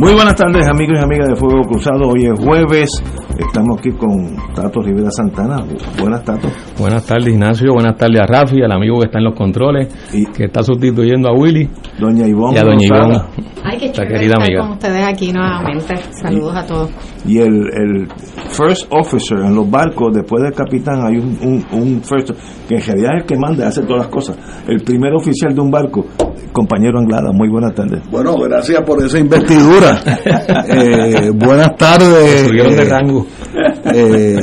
Muy buenas tardes amigos y amigas de Fuego Cruzado. Hoy es jueves. Estamos aquí con Tato Rivera Santana. Buenas Tato. Buenas tardes Ignacio. Buenas tardes a Rafi, al amigo que está en los controles, y que está sustituyendo a Willy. Doña Ivonne. Y a Doña Ivonne. Ay, qué chévere querida estar amiga. con ustedes aquí nuevamente. Saludos a todos. Y el, el first officer en los barcos, después del capitán, hay un, un, un first, que en realidad es el que manda, hace todas las cosas. El primer oficial de un barco compañero Anglada, muy buenas tardes. Bueno, gracias por esa investidura. eh, buenas tardes. de rango. Eh,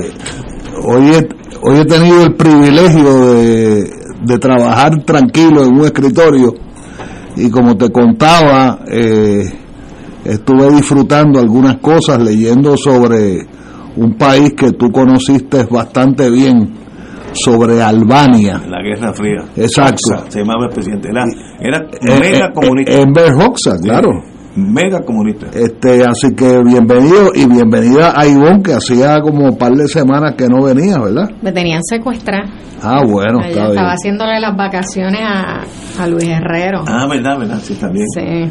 hoy, he, hoy he tenido el privilegio de, de, trabajar tranquilo en un escritorio y como te contaba, eh, estuve disfrutando algunas cosas leyendo sobre un país que tú conociste bastante bien sobre Albania. La Guerra Fría. Exacto. se llamaba el presidente. Era, era eh, mega eh, comunista. Enver Hoxha, claro. Mega comunista. Este, así que bienvenido y bienvenida a Ivonne, que hacía como un par de semanas que no venía, ¿verdad? Me tenían secuestrada. Ah, bueno, está Estaba haciéndole las vacaciones a, a Luis Herrero. Ah, verdad, verdad, sí, también. Sí.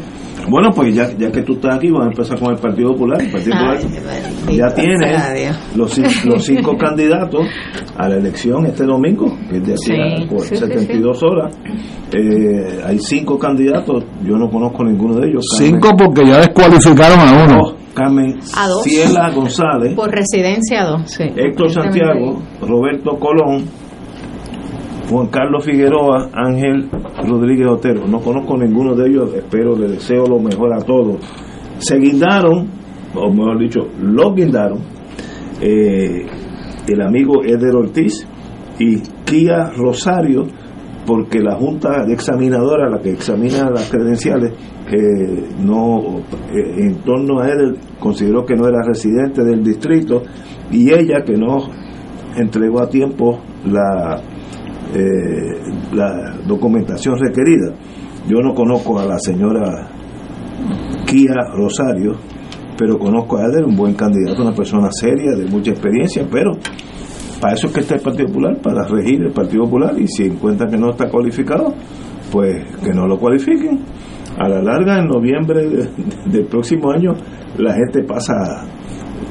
Bueno, pues ya, ya que tú estás aquí, vamos a empezar con el Partido Popular. El Partido Popular ya tiene los, los cinco candidatos a la elección este domingo, que es de aquí por 72 horas. Eh, hay cinco candidatos, yo no conozco ninguno de ellos. cinco porque ya descualificaron a uno. Carmen Ciela González. Por residencia dos, Héctor Santiago, Roberto Colón, Juan Carlos Figueroa, Ángel Rodríguez Otero. No conozco ninguno de ellos, espero, le deseo lo mejor a todos. Se guindaron, o mejor dicho, lo guindaron, eh, el amigo Eder Ortiz y Kia Rosario, porque la Junta Examinadora, la que examina las credenciales, eh, no eh, en torno a él consideró que no era residente del distrito y ella que no entregó a tiempo la eh, la documentación requerida. Yo no conozco a la señora Kia Rosario, pero conozco a él, un buen candidato, una persona seria, de mucha experiencia, pero para eso es que está el Partido Popular, para regir el Partido Popular, y si encuentran que no está cualificado, pues que no lo cualifiquen. A la larga, en noviembre del próximo año, la gente pasa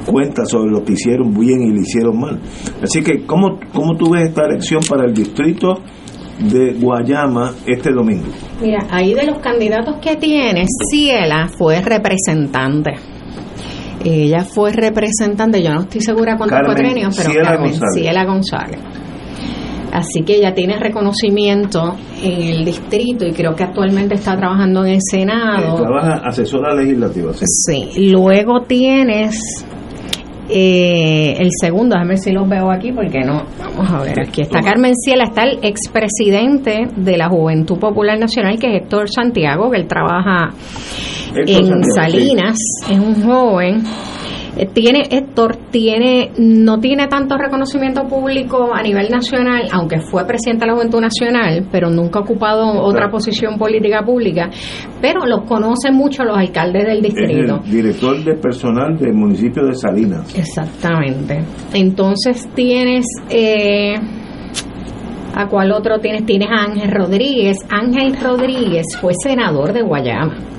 cuenta sobre lo que hicieron bien y lo hicieron mal. Así que, ¿cómo, cómo tú ves esta elección para el distrito de Guayama este domingo? Mira, ahí de los candidatos que tiene, Ciela fue representante. Ella fue representante, yo no estoy segura cuántos cuatrenios, pero Carmen Ciela González. Así que ella tiene reconocimiento en el distrito y creo que actualmente está trabajando en el Senado. trabaja asesora legislativa. Sí. sí. Luego tienes eh, el segundo, déjame ver si los veo aquí porque no. Vamos a ver, aquí está Carmen Ciela, está el expresidente de la Juventud Popular Nacional, que es Héctor Santiago, que él trabaja en Salinas, es un joven eh, tiene Héctor tiene no tiene tanto reconocimiento público a nivel nacional aunque fue presidente de la Juventud Nacional pero nunca ha ocupado otra posición política pública pero lo conocen mucho los alcaldes del distrito director de personal del municipio de Salinas exactamente entonces tienes eh, ¿A cuál otro tienes? Tienes a Ángel Rodríguez. Ángel Rodríguez fue senador de Guayama.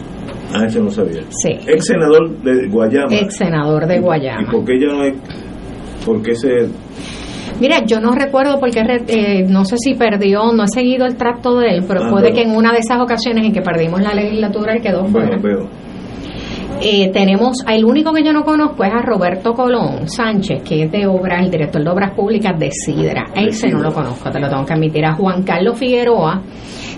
Ah, eso no sabía. Sí. Ex senador de Guayama. Ex senador de Guayama. ¿Y por qué ya no es? ¿Por qué se.? Mira, yo no recuerdo porque eh, no sé si perdió, no he seguido el tracto de él, pero Ah, puede pero- que en una de esas ocasiones en que perdimos la legislatura él quedó fuera. Bueno, veo. Eh, tenemos, el único que yo no conozco es a Roberto Colón Sánchez, que es de obras, el director de obras públicas de Sidra. Ese no lo conozco, te lo tengo que admitir. A Juan Carlos Figueroa,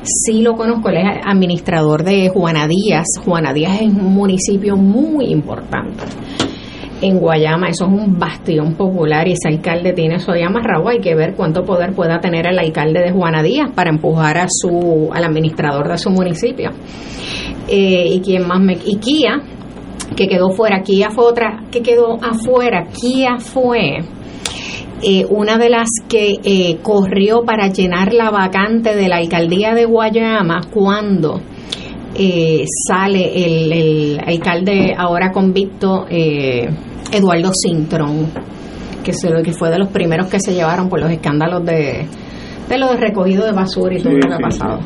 sí lo conozco, él es administrador de Juana Díaz. Juana Díaz es un municipio muy importante. En Guayama, eso es un bastión popular y ese alcalde tiene eso ya amarrado. Hay que ver cuánto poder pueda tener el alcalde de Juana Díaz para empujar a su, al administrador de su municipio. Eh, y quién más me. Y Kia, que quedó fuera. Kia fue otra que quedó afuera. Kia fue eh, una de las que eh, corrió para llenar la vacante de la alcaldía de Guayama cuando eh, sale el, el alcalde ahora convicto eh, Eduardo Cintrón, que, se, lo- que fue de los primeros que se llevaron por los escándalos de, de lo de recogido de basura y todo Sí, lo que ha sí, pasado.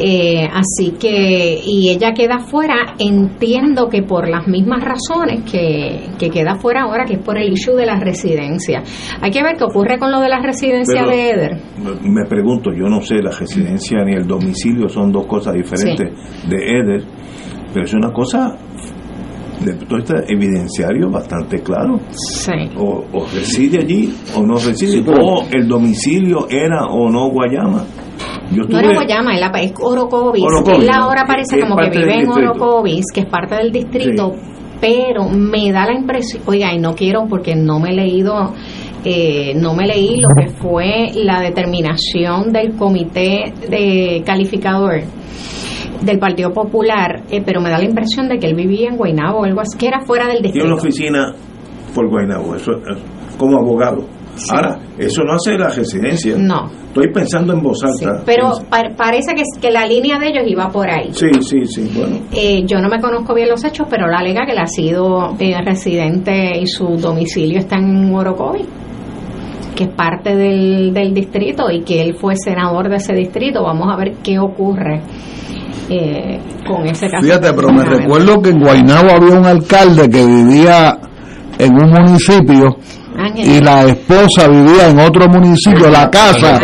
Eh, así que, y ella queda fuera, entiendo que por las mismas razones que, que queda fuera ahora, que es por el issue de la residencia. Hay que ver qué ocurre con lo de la residencia Pero- de Eder. Me pregunto, yo no sé, la residencia ni el domicilio son dos cosas diferentes de Eder, pero es una cosa de todo este evidenciario bastante claro. Sí. O, o reside allí o no reside, Sí, o el domicilio era o no Guayama. Yo No era Guayama, es, la, es Orocovis. Orocovis, Él ahora parece que como que vive en. Orocovis, que es parte del distrito, pero me da la impresión, oiga, y no quiero porque no me he leído, eh, no me leí lo que fue la determinación del comité de calificador del Partido Popular, eh, pero me da la impresión de que él vivía en Guaynabo o algo así, que era fuera del tiene distrito. una oficina por Guaynabo, eso es como abogado. Ahora, eso no hace la residencia. No. Estoy pensando en voz Sí, alta. pero pa- parece que, que la línea de ellos iba por ahí. Sí, sí, sí, bueno. Eh, yo no me conozco bien los hechos, pero la alega que él ha sido eh, residente y su domicilio está en Orocovi, que es parte del, del distrito y que él fue senador de ese distrito. Vamos a ver qué ocurre eh, con ese caso. Fíjate, pero me recuerdo que en Guaynabo había un alcalde que vivía en un municipio. Y la esposa vivía en otro municipio, la casa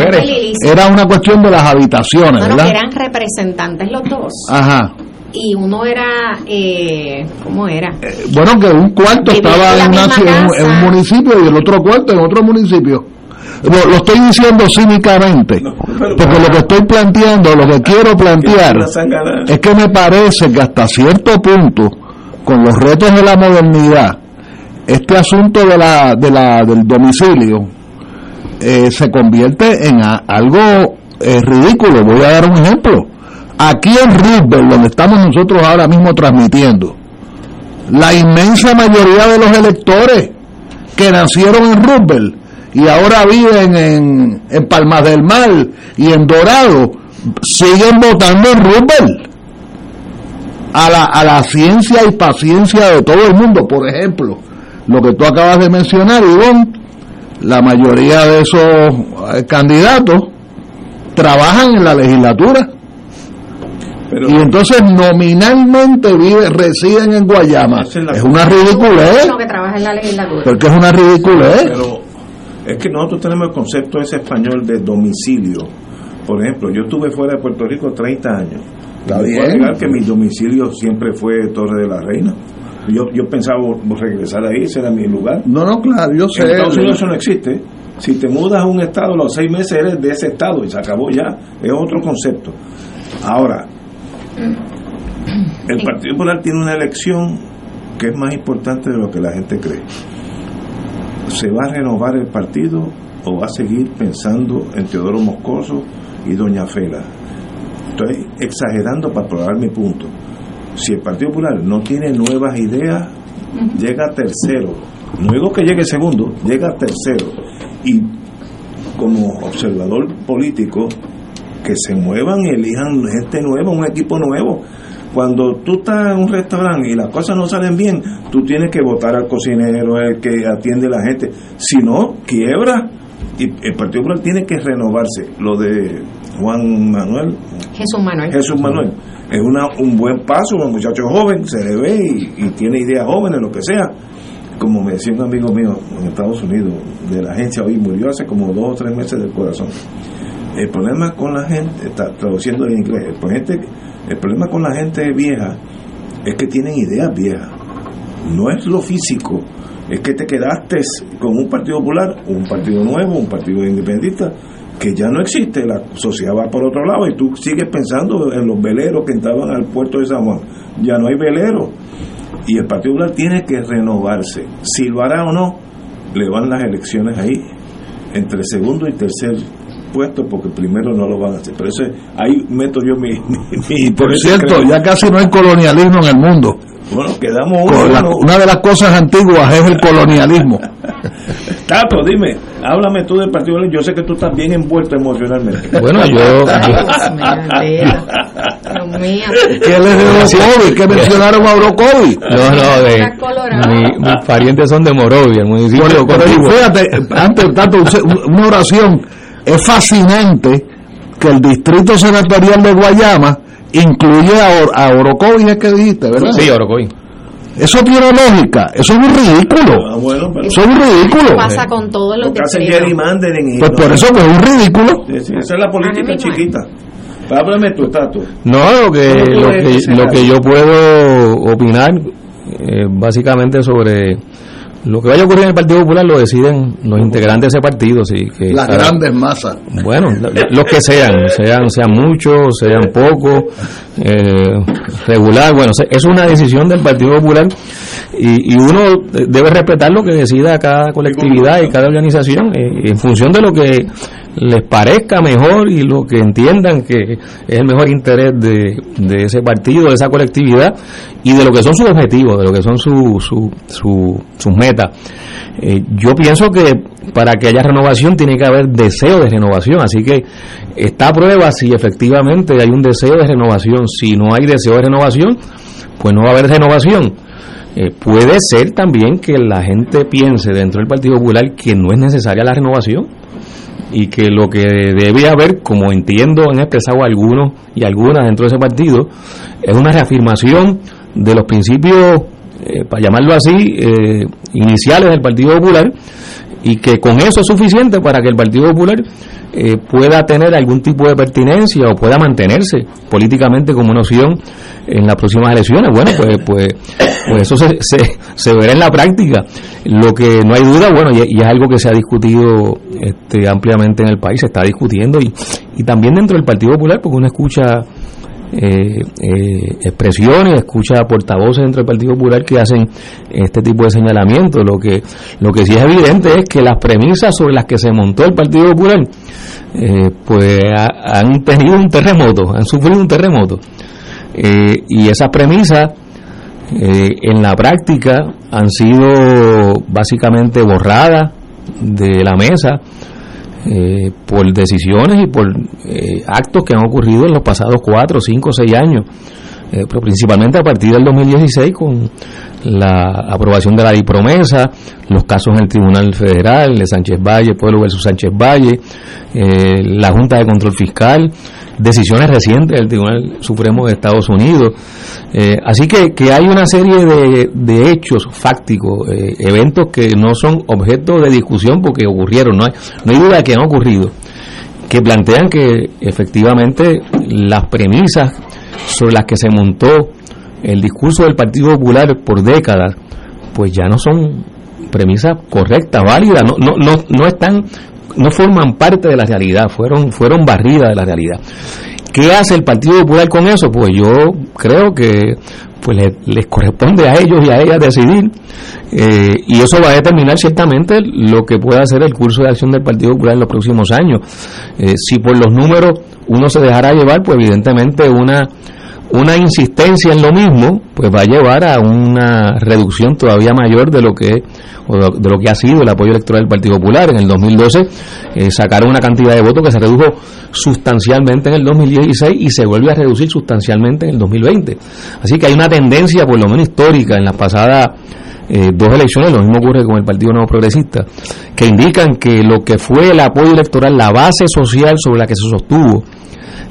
era una cuestión de las habitaciones, Bueno, ¿verdad? eran representantes los dos. Ajá. Y uno era, eh, ¿cómo era? Eh, Bueno, que un cuarto Vivía estaba en una un- en un casa. municipio y el otro cuarto en otro municipio. Lo, lo estoy diciendo cínicamente, No, pero- porque lo que estoy planteando, lo que quiero plantear, es que me parece que hasta cierto punto, con los retos de la modernidad, este asunto de la, de la, del domicilio eh, se convierte en algo eh, ridículo. Voy a dar un ejemplo. Aquí en Roosevelt, donde estamos nosotros ahora mismo transmitiendo, la inmensa mayoría de los electores que nacieron en Roosevelt y ahora viven en, en Palmas del Mar y en Dorado, siguen votando en Roosevelt a la, a la ciencia y paciencia de todo el mundo. Por ejemplo, lo que tú acabas de mencionar, Ivonne, la mayoría de esos eh, candidatos trabajan en la legislatura pero- y entonces nominalmente vive, residen en Guayama. Es la Es una ridiculez, Uno que trabaja en la legislatura. porque es una ridiculez. Pero es que nosotros tenemos el concepto ese español de domicilio. Por ejemplo, yo estuve fuera de Puerto Rico 30 años. Está bien. negar que mi domicilio siempre fue Torre de la Reina. Yo, yo pensaba regresar ahí, ese era mi lugar. No, no, claro, yo sé. En Estados Unidos eso no existe. Si te mudas a un estado, a los seis meses eres de ese estado y se acabó ya. Es otro concepto. Ahora, el Partido Popular tiene una elección que es más importante de lo que la gente cree. ¿Se va a renovar el partido o va a seguir pensando en Teodoro Moscoso y Doña Fela? Estoy exagerando para probar mi punto. Si el Partido Popular no tiene nuevas ideas, llega tercero. No digo que llegue segundo, llega tercero. Y como observador político, que se muevan y elijan gente nueva, un equipo nuevo. Cuando tú estás en un restaurante y las cosas no salen bien, tú tienes que votar al cocinero, el que atiende a la gente. Si no, quiebra. Y el Partido Popular tiene que renovarse. Lo de Juan Manuel, Jesús Manuel. Jesús Manuel. Es una, un buen paso, un muchacho joven, se le ve y, tiene ideas jóvenes, lo que sea. como me decía un amigo mío en Estados Unidos, de la agencia hoy, murió hace como dos o tres meses del corazón. El problema con la gente, está traduciendo en inglés, el, el problema con la gente vieja es que tienen ideas viejas. No es lo físico, es que te quedaste con un partido popular, un partido nuevo, un partido independentista, que ya no existe, la sociedad va por otro lado y tú sigues pensando en los veleros que entraban al puerto de San Juan. Ya no hay veleros y el Partido Popular tiene que renovarse. Si lo hará o no, le van las elecciones ahí, entre segundo y tercer puesto, porque primero no lo van a hacer. Pero eso, ahí meto yo mi... mi, Por cierto, ya casi no hay colonialismo en el mundo. Bueno, quedamos uno, Una de las cosas antiguas es el colonialismo. Tato, dime, háblame tú del Partido Yo sé que tú estás bien envuelto emocionalmente. Bueno, yo. Dios mío. ¿Qué les de Orocovi? ¿Qué mencionaron a Orocovi? No, no, de. Mi, mis parientes son de Morovia, el municipio pero, pero fíjate, antes, tanto, una oración. Es fascinante que el distrito senatorial de Guayama incluye a, a Orocovi, es que dijiste, ¿verdad? Sí, Orocovi. Eso tiene lógica, eso es un ridículo. Ah, bueno, eso es un ridículo. ¿Qué pasa con todos los Pues por eso es un ridículo. esa es la política chiquita. Háblame tu estatus. No, lo que, lo que, lo que yo puedo opinar, eh, básicamente sobre lo que vaya a ocurrir en el Partido Popular lo deciden los integrantes de ese partido. Sí, que Las grandes masas. Bueno, los que sean, sean sean muchos, sean pocos, eh, regular. Bueno, es una decisión del Partido Popular y, y, uno debe respetar lo que decida cada colectividad y cada organización eh, en función de lo que les parezca mejor y lo que entiendan que es el mejor interés de, de ese partido, de esa colectividad y de lo que son sus objetivos, de lo que son su, su, sus metas. Eh, yo pienso que para que haya renovación tiene que haber deseo de renovación, así que está a prueba si efectivamente hay un deseo de renovación. Si no hay deseo de renovación, pues no va a haber renovación. Eh, puede ser también que la gente piense dentro del Partido Popular que no es necesaria la renovación y que lo que debe haber, como entiendo han expresado algunos y algunas dentro de ese partido, es una reafirmación de los principios, eh, para llamarlo así, eh, iniciales del Partido Popular y que con eso es suficiente para que el Partido Popular eh, pueda tener algún tipo de pertinencia o pueda mantenerse políticamente como una en las próximas elecciones. Bueno, pues, pues, pues eso se, se, verá en la práctica. Lo que no hay duda, bueno, y, es algo que se ha discutido este, ampliamente en el país, se está discutiendo y, y también dentro del Partido Popular, porque uno escucha eh, eh, expresiones, escucha portavoces dentro del Partido Popular que hacen este tipo de señalamientos. Lo que, lo que sí es evidente es que las premisas sobre las que se montó el Partido Popular, eh, pues han tenido un terremoto, han sufrido un terremoto. Eh, y esas premisas en la práctica han sido básicamente borradas de la mesa eh, por decisiones y por eh, actos que han ocurrido en los pasados cuatro, cinco, seis años, eh, pero principalmente a partir del 2016 con la aprobación de la ley los casos en el Tribunal Federal de Sánchez Valle, Pueblo versus Sánchez Valle, la Junta de Control Fiscal, decisiones recientes del Tribunal Supremo de Estados Unidos. Eh, así que, que hay una serie de, de hechos fácticos, eh, eventos que no son objeto de discusión porque ocurrieron, no hay, no hay duda de que han ocurrido, que plantean que efectivamente las premisas sobre las que se montó el discurso del Partido Popular por décadas, pues ya no son premisas correctas, válidas, no, no, no, no están no forman parte de la realidad, fueron, fueron barridas de la realidad. ¿Qué hace el Partido Popular con eso? Pues yo creo que pues les, corresponde a ellos y a ellas decidir eh, y eso va a determinar ciertamente lo que pueda hacer el curso de acción del Partido Popular en los próximos años. Eh, si por los números uno se dejará llevar, pues evidentemente una una insistencia en lo mismo, pues va a llevar a una reducción todavía mayor de lo que de lo que ha sido el apoyo electoral del Partido Popular. En el 2012 eh, sacaron una cantidad de votos que se redujo sustancialmente en el 2016 y se vuelve a reducir sustancialmente en el 2020. Así que hay una tendencia, por lo menos histórica, en las pasadas eh, dos elecciones, lo mismo ocurre con el Partido Nuevo Progresista, que indican que lo que fue el apoyo electoral, la base social sobre la que se sostuvo,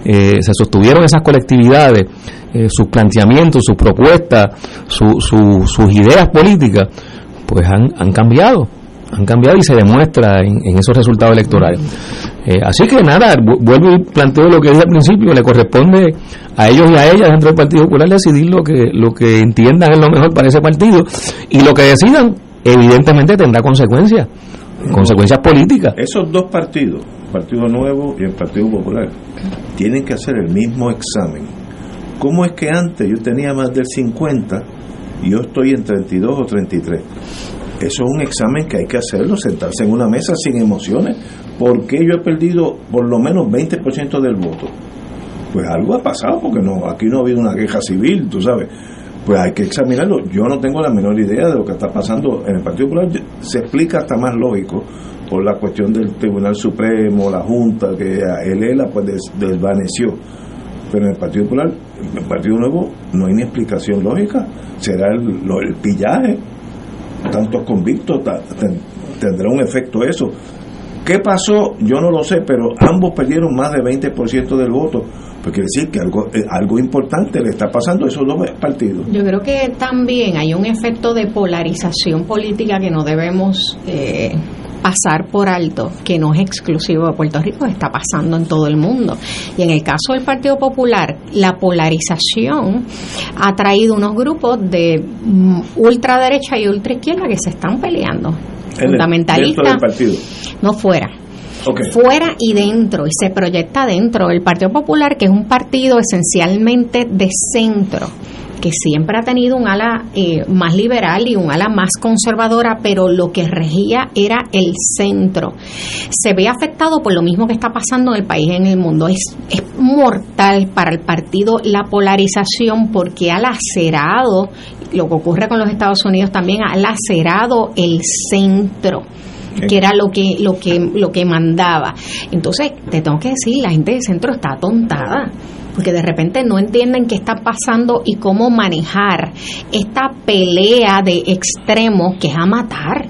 eh, se sostuvieron esas colectividades, sus planteamientos, sus propuestas, sus ideas políticas, pues han, han cambiado han cambiado y se demuestra en, esos resultados electorales. Eh, así que nada, vuelvo y planteo lo que dije al principio, le corresponde a ellos y a ellas dentro del Partido Popular decidir lo que, lo que entiendan es lo mejor para ese partido y lo que decidan evidentemente tendrá consecuencias, consecuencias políticas. Esos dos partidos, Partido Nuevo y el Partido Popular, tienen que hacer el mismo examen. ¿Cómo es que antes yo tenía más del 50 y yo estoy en 32 o 33? Eso es un examen que hay que hacerlo, sentarse en una mesa sin emociones. ¿Por qué yo he perdido por lo menos 20% del voto? Pues algo ha pasado, porque no aquí no ha habido una queja civil, tú sabes. Pues hay que examinarlo. Yo no tengo la menor idea de lo que está pasando en el Partido Popular. Se explica hasta más lógico por la cuestión del Tribunal Supremo, la Junta, que el ELA pues desvaneció. Pero en el Partido Popular, en el Partido Nuevo, no hay ni explicación lógica. Será el, el pillaje tantos convictos, tendrá un efecto eso. ¿Qué pasó? Yo no lo sé, pero ambos perdieron más del 20% del voto. Pues quiere decir que algo, eh, algo importante le está pasando a esos dos partidos. Yo creo que también hay un efecto de polarización política que no debemos eh, pasar por alto, que no es exclusivo de Puerto Rico, está pasando en todo el mundo. Y en el caso del Partido Popular, la polarización ha traído unos grupos de mm, ultraderecha y ultraizquierda que se están peleando. Fundamentalistas. No fuera. Fuera y dentro, y se proyecta dentro. El Partido Popular, que es un partido esencialmente de centro, que siempre ha tenido un ala eh, más liberal y un ala más conservadora, pero lo que regía era el centro. Se ve afectado por lo mismo que está pasando en el país en el mundo. Es, es mortal para el partido la polarización porque ha lacerado, lo que ocurre con los Estados Unidos también, ha lacerado el centro que era lo que lo que lo que mandaba. Entonces, te tengo que decir, la gente del centro está atontada porque de repente no entienden qué está pasando y cómo manejar esta pelea de extremos que es a matar.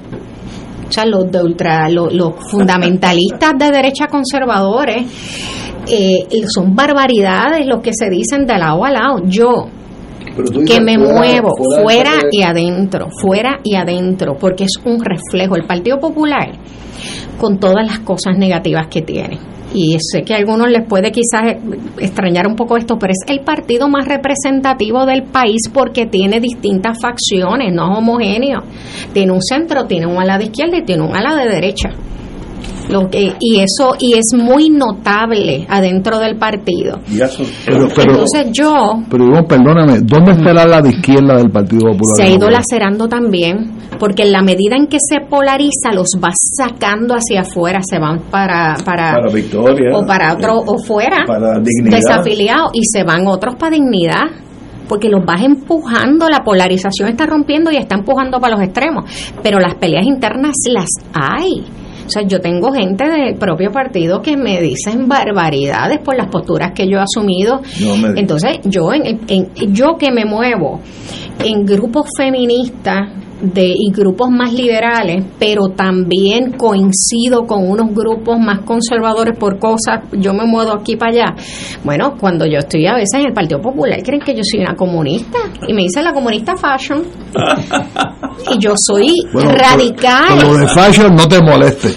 O sea, los de ultra, los, fundamentalistas de derecha conservadores eh, son barbaridades lo que se dicen de lado a lado. Yo, que me muevo fuera y adentro, fuera y adentro, porque es un reflejo. El Partido Popular, con todas las cosas negativas que tiene, y sé que a algunos les puede quizás extrañar un poco esto, pero es el partido más representativo del país porque tiene distintas facciones, no es homogéneo. Tiene un centro, tiene un ala de izquierda y tiene un ala de derecha. Lo que, y eso y es muy notable adentro del partido. pero, Entonces yo... Pero perdóname, ¿dónde está la de izquierda del Partido Popular? Se ha ido lacerando también, porque en la medida en que se polariza, los va sacando hacia afuera, se van para... Para, Victoria. O para otro, o fuera. Para dignidad. Desafiliados, y se van otros para dignidad porque los vas empujando, la polarización está rompiendo y está empujando para los extremos, pero las peleas internas las hay. O sea, yo tengo gente del propio partido que me dicen barbaridades por las posturas que yo he asumido. Entonces, yo, en, yo que me muevo en grupos feministas, de, y grupos más liberales, pero también coincido con unos grupos más conservadores por cosas, yo me muevo aquí para allá. Bueno, cuando yo estoy a veces en el Partido Popular, creen que yo soy una comunista y me dicen la comunista fashion. y yo soy radical. lo de fashion no te moleste.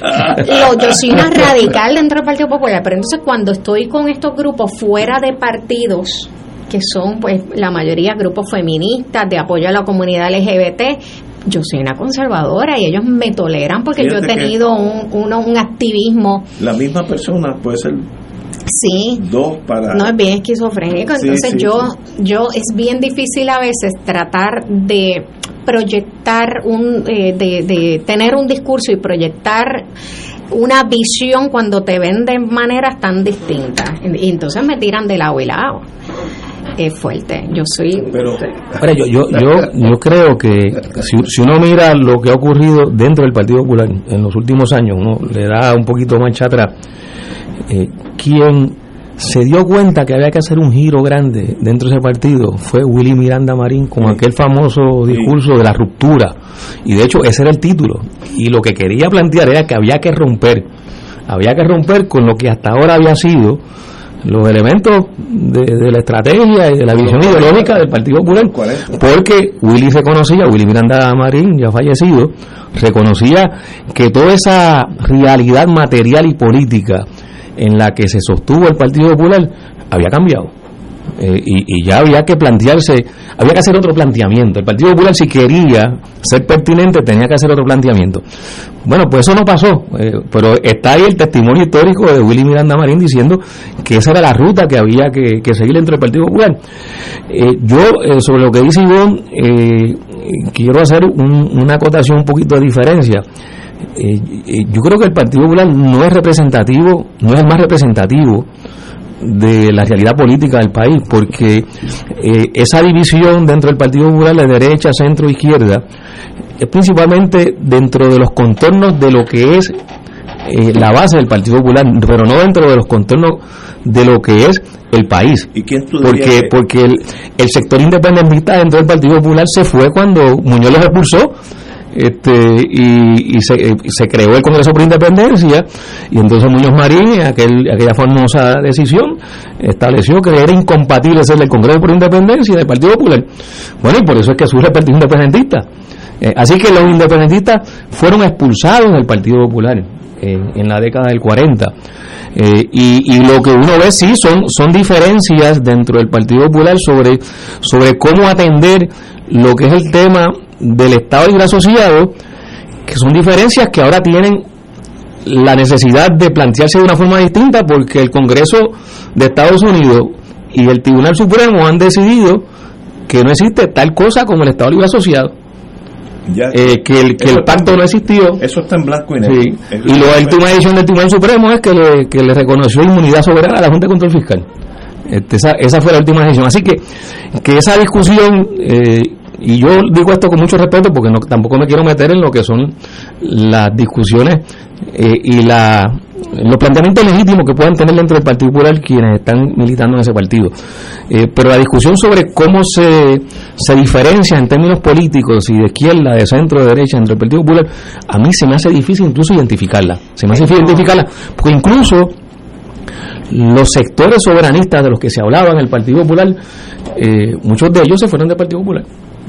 yo soy una radical dentro del Partido Popular, pero entonces cuando estoy con estos grupos fuera de partidos, que son pues la mayoría grupos feministas de apoyo a la comunidad LGBT, yo soy una conservadora y ellos me toleran porque yo he tenido un, un activismo. La misma persona puede ser Sí. Dos para. No, es bien esquizofrénico. Entonces, yo, yo es bien difícil a veces tratar de proyectar un. Eh, de, de tener un discurso y proyectar una visión cuando te ven de maneras tan distintas. Y entonces me tiran de lado y lado es fuerte. Yo soy. Pero, yo, yo, yo, creo que si, uno mira lo que ha ocurrido dentro del Partido Popular en los últimos años, uno le da un poquito más atrás. Eh, quien se dio cuenta que había que hacer un giro grande dentro de ese partido fue Willy Miranda Marín con aquel famoso discurso de la ruptura. Y de hecho, ese era el título. Y lo que quería plantear era que había que romper. Había que romper con lo que hasta ahora había sido los elementos de, la estrategia y de la visión ideológica del Partido Popular, porque Willy reconocía, Willy Miranda Marín, ya fallecido, reconocía que toda esa realidad material y política en la que se sostuvo el Partido Popular había cambiado. Eh, y, ya había que plantearse, había que hacer otro planteamiento. El Partido Popular, si quería ser pertinente, tenía que hacer otro planteamiento. Bueno, pues eso no pasó, eh, pero está ahí el testimonio histórico de Willy Miranda Marín diciendo que esa era la ruta que había que, seguir dentro del Partido Popular. Eh, yo, sobre lo que dice Ivonne, quiero hacer una acotación un poquito de diferencia. yo creo que el Partido Popular no es representativo, no es el más representativo de la realidad política del país, porque eh, esa división dentro del Partido Popular de derecha, centro, izquierda, es principalmente dentro de los contornos de lo que es eh, la base del Partido Popular, pero no dentro de los contornos de lo que es el país. ¿Y quién porque porque el, el sector independentista dentro del Partido Popular se fue cuando Muñoz los expulsó este, y, se, eh, se, creó el Congreso por Independencia y entonces Muñoz Marín, aquel, aquella famosa decisión, estableció que era incompatible ser el Congreso por Independencia del Partido Popular. Bueno, y por eso es que surge el Partido Independentista. Eh, así que los independentistas fueron expulsados del Partido Popular en la década del 40. Eh, y, y, lo que uno ve sí son, son diferencias dentro del Partido Popular sobre, sobre cómo atender lo que es el tema del Estado Libre Asociado, que son diferencias que ahora tienen la necesidad de plantearse de una forma distinta porque el Congreso de Estados Unidos y el Tribunal Supremo han decidido que no existe tal cosa como el Estado Libre Asociado. Eh, que el, que el pacto no existió. Eso está en blanco y negro. Y la última edición del Tribunal Supremo es que le, que le reconoció inmunidad soberana a la Junta de Control Fiscal. Este, esa, esa fue la última decisión. Así que, que esa discusión eh, y yo digo esto con mucho respeto porque no, tampoco me quiero meter en lo que son las discusiones eh, y la, los planteamientos legítimos que puedan tener dentro del Partido Popular quienes están militando en ese partido. Eh, pero la discusión sobre cómo se, se diferencia en términos políticos y de izquierda, de centro, de derecha entre el Partido Popular, a mí se me hace difícil incluso identificarla. Se me hace difícil identificarla porque incluso los sectores soberanistas de los que se hablaba en el Partido Popular, eh, muchos de ellos se fueron del Partido Popular.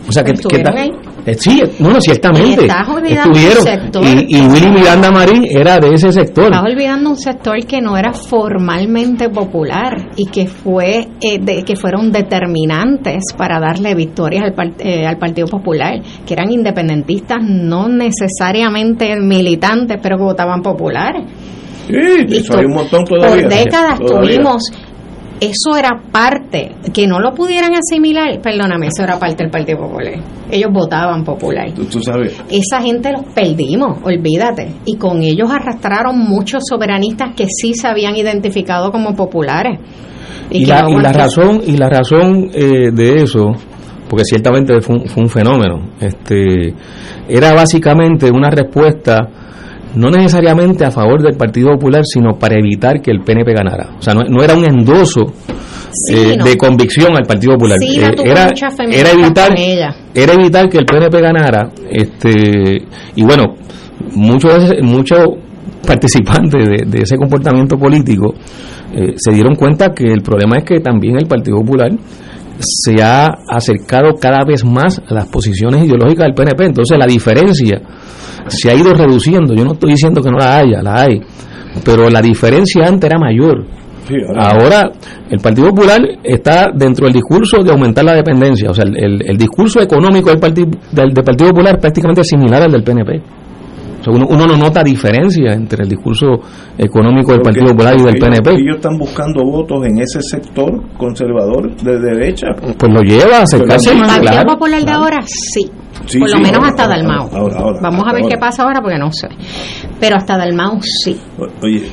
O sea, que, eh, sí, no, ciertamente. estuvieron. Y, Willy Miranda Marín era de ese sector. Estás olvidando un sector que no era formalmente popular y que fue eh, de, que fueron determinantes para darle victorias al, eh, al Partido Popular, que eran independentistas, no necesariamente militantes, pero que votaban populares. Sí, hay un montón todavía. Por décadas tuvimos eso era parte, que no lo pudieran asimilar, perdóname, eso era parte del Partido Popular. Ellos votaban popular. ¿Tú, sabes. Esa gente los perdimos, olvídate. Y con ellos arrastraron muchos soberanistas que sí se habían identificado como populares. Y, la, razón, y la razón eh, de eso, porque ciertamente fue un, fue un fenómeno, este, era básicamente una respuesta no necesariamente a favor del Partido Popular, sino para evitar que el PNP ganara. O sea, no, era un endoso eh, de convicción al Partido Popular. Eh, era, era, evitar, era evitar que el PNP ganara. Este, y bueno, muchos muchos participantes de, ese comportamiento político eh, se dieron cuenta que el problema es que también el Partido Popular se ha acercado cada vez más a las posiciones ideológicas del PNP. Entonces la diferencia se ha ido reduciendo. Yo no estoy diciendo que no la haya, la hay, pero la diferencia antes era mayor. ahora. el Partido Popular está dentro del discurso de aumentar la dependencia, o sea, el, discurso económico del Partido, del, Partido Popular es prácticamente similar al del PNP. Uno, no nota diferencia entre el discurso económico del Partido Popular y del PNP. Ellos están buscando votos en ese sector conservador de derecha. Pues lo lleva a acercarse más. ¿El Partido Popular de ahora? Sí por lo menos hasta Dalmau. Vamos a ver qué pasa ahora porque no sé. Pero hasta Dalmau sí.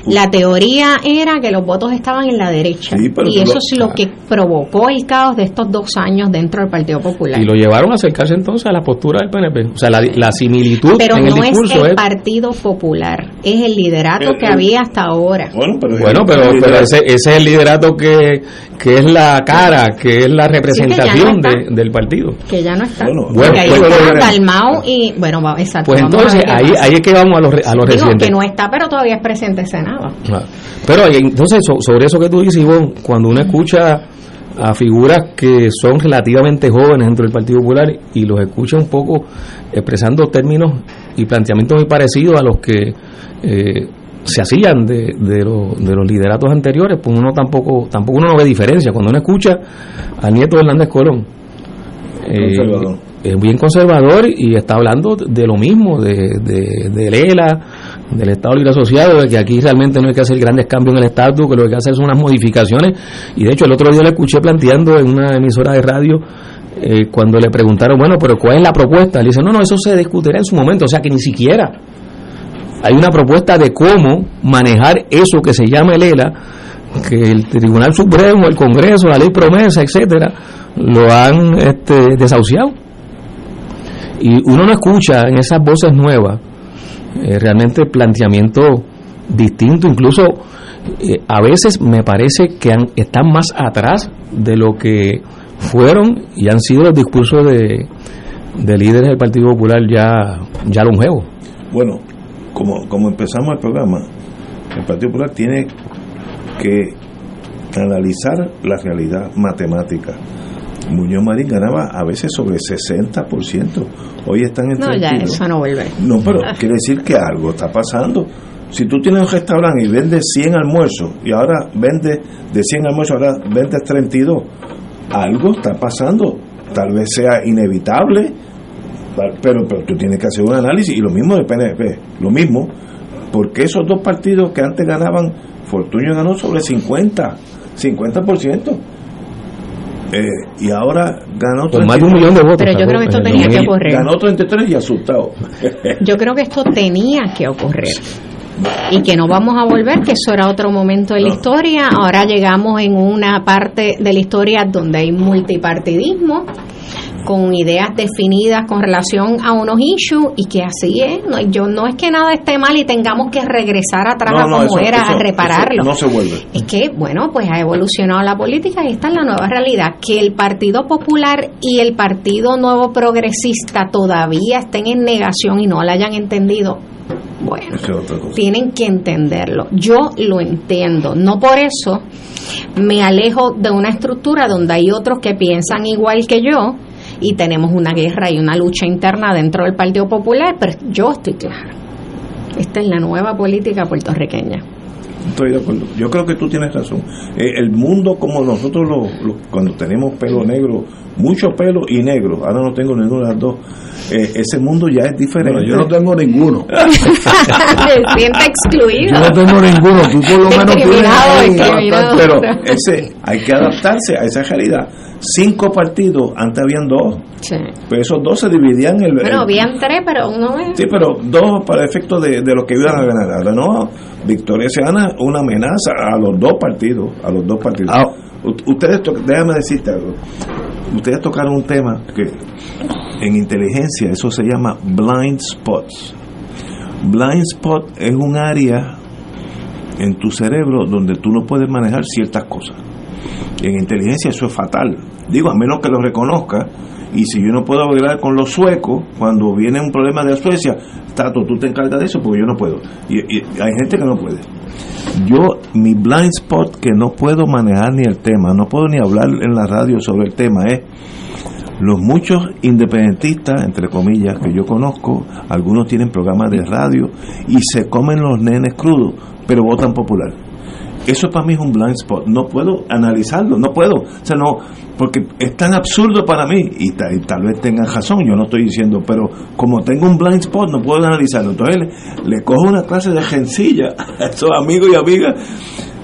la teoría era que los votos estaban en la derecha. y eso es lo que provocó el caos de estos dos años dentro del Partido Popular. Y lo llevaron a acercarse entonces a la postura del PNP. O sea, la, similitud pero no es el Partido Popular, es el liderato que había hasta ahora. Bueno, pero, pero, ese, ese, es el liderato que, que es la cara, que es la representación del partido. Que ya no está. Bueno, pues, Dalmau y, bueno, exacto. Pues entonces, ahí, ahí es que vamos a los, a los Digo, que no está, pero todavía es presidente de Senado. Pero entonces, sobre eso que tú dices, Ivonne, cuando uno escucha a figuras que son relativamente jóvenes dentro del Partido Popular y los escucha un poco expresando términos y planteamientos muy parecidos a los que eh, se hacían de, de, de, los lideratos anteriores, pues uno tampoco tampoco uno no ve diferencia. Cuando uno escucha al nieto de Hernández Colón, eh, es bien conservador y está hablando de lo mismo, de, de, de Lela, del Estado Libre Asociado, de que aquí realmente no hay que hacer grandes cambios en el Estado, que lo que hay que hacer son unas modificaciones. Y de hecho, el otro día le escuché planteando en una emisora de radio, eh, cuando le preguntaron, bueno, pero ¿cuál es la propuesta? Le dice, no, no, eso se discutirá en su momento, o sea que ni siquiera hay una propuesta de cómo manejar eso que se llama el ELA, que el Tribunal Supremo, el Congreso, la ley promesa, etcétera, lo han este, desahuciado. Y uno no escucha en esas voces nuevas eh, realmente planteamiento distinto, incluso eh, a veces me parece que están más atrás de lo que fueron y han sido los discursos de, de líderes del Partido Popular ya, ya longevos. Bueno, como, como empezamos el programa, el Partido Popular tiene que analizar la realidad matemática. Muñoz Marín ganaba a veces sobre 60%. Hoy están en No, ya eso no vuelve. No, pero quiere decir que algo está pasando. Si tú tienes un restaurante y vendes 100 almuerzos y ahora vendes de 100 almuerzos, ahora vendes 32, algo está pasando. Tal vez sea inevitable, pero, pero tú tienes que hacer un análisis y lo mismo de PNP, lo mismo, porque esos dos partidos que antes ganaban, Fortunio ganó sobre 50, 50%. Eh, y ahora ganó Con más de un millón de votos. Pero yo creo que esto tenía que ocurrir. Ganó 33 y asustado. yo creo que esto tenía que ocurrir. Y que no vamos a volver, que eso era otro momento de la historia. Ahora llegamos en una parte de la historia donde hay multipartidismo con ideas definidas con relación a unos issues y que así es. No, yo no es que nada esté mal y tengamos que regresar atrás a como era a repararlo. no se vuelve. Es que, bueno, pues ha evolucionado la política y esta es la nueva realidad. Que el Partido Popular y el Partido Nuevo Progresista todavía estén en negación y no la hayan entendido. Bueno, tienen que entenderlo. Yo lo entiendo. No por eso me alejo de una estructura donde hay otros que piensan igual que yo y tenemos una guerra y una lucha interna dentro del Partido Popular, pero yo estoy clara. Esta es la nueva política puertorriqueña. Estoy de acuerdo. Yo creo que tú tienes razón. Eh, el mundo como nosotros lo, cuando tenemos pelo negro, mucho pelo y negro, ahora no tengo ninguna de las dos, eh, ese mundo ya es diferente. yo no tengo ninguno. Se siente excluido. Yo no tengo ninguno, tú por lo menos tienes Pero ese, hay que adaptarse a esa realidad cinco partidos, antes habían dos. Sí. Pero esos dos se dividían el. Bueno, habían tres, pero uno es. Sí, pero dos para efecto de, de los que iban a ganar. Ahora no, Victoria se gana una amenaza a los dos partidos. A los dos partidos. Ah. Ustedes, déjame decirte algo. Ustedes tocaron un tema que en inteligencia eso se llama blind spots. Blind spot es un área en tu cerebro donde tú no puedes manejar ciertas cosas en inteligencia eso es fatal. Digo, a menos que lo reconozca. Y si yo no puedo hablar con los suecos, cuando viene un problema de Suecia, Tato, tú te encargas de eso porque yo no puedo. Y, hay gente que no puede. Yo, mi blind spot que no puedo manejar ni el tema, no puedo ni hablar en la radio sobre el tema, es los muchos independentistas, entre comillas, que yo conozco, algunos tienen programas de radio y se comen los nenes crudos, pero votan popular. Eso para mí es un blind spot. No puedo analizarlo, no puedo. O sea, no, porque es tan absurdo para mí, y, tal vez tengan razón, yo no estoy diciendo, pero como tengo un blind spot, no puedo analizarlo. Entonces le, cojo una clase de gencilla a esos amigos y amigas.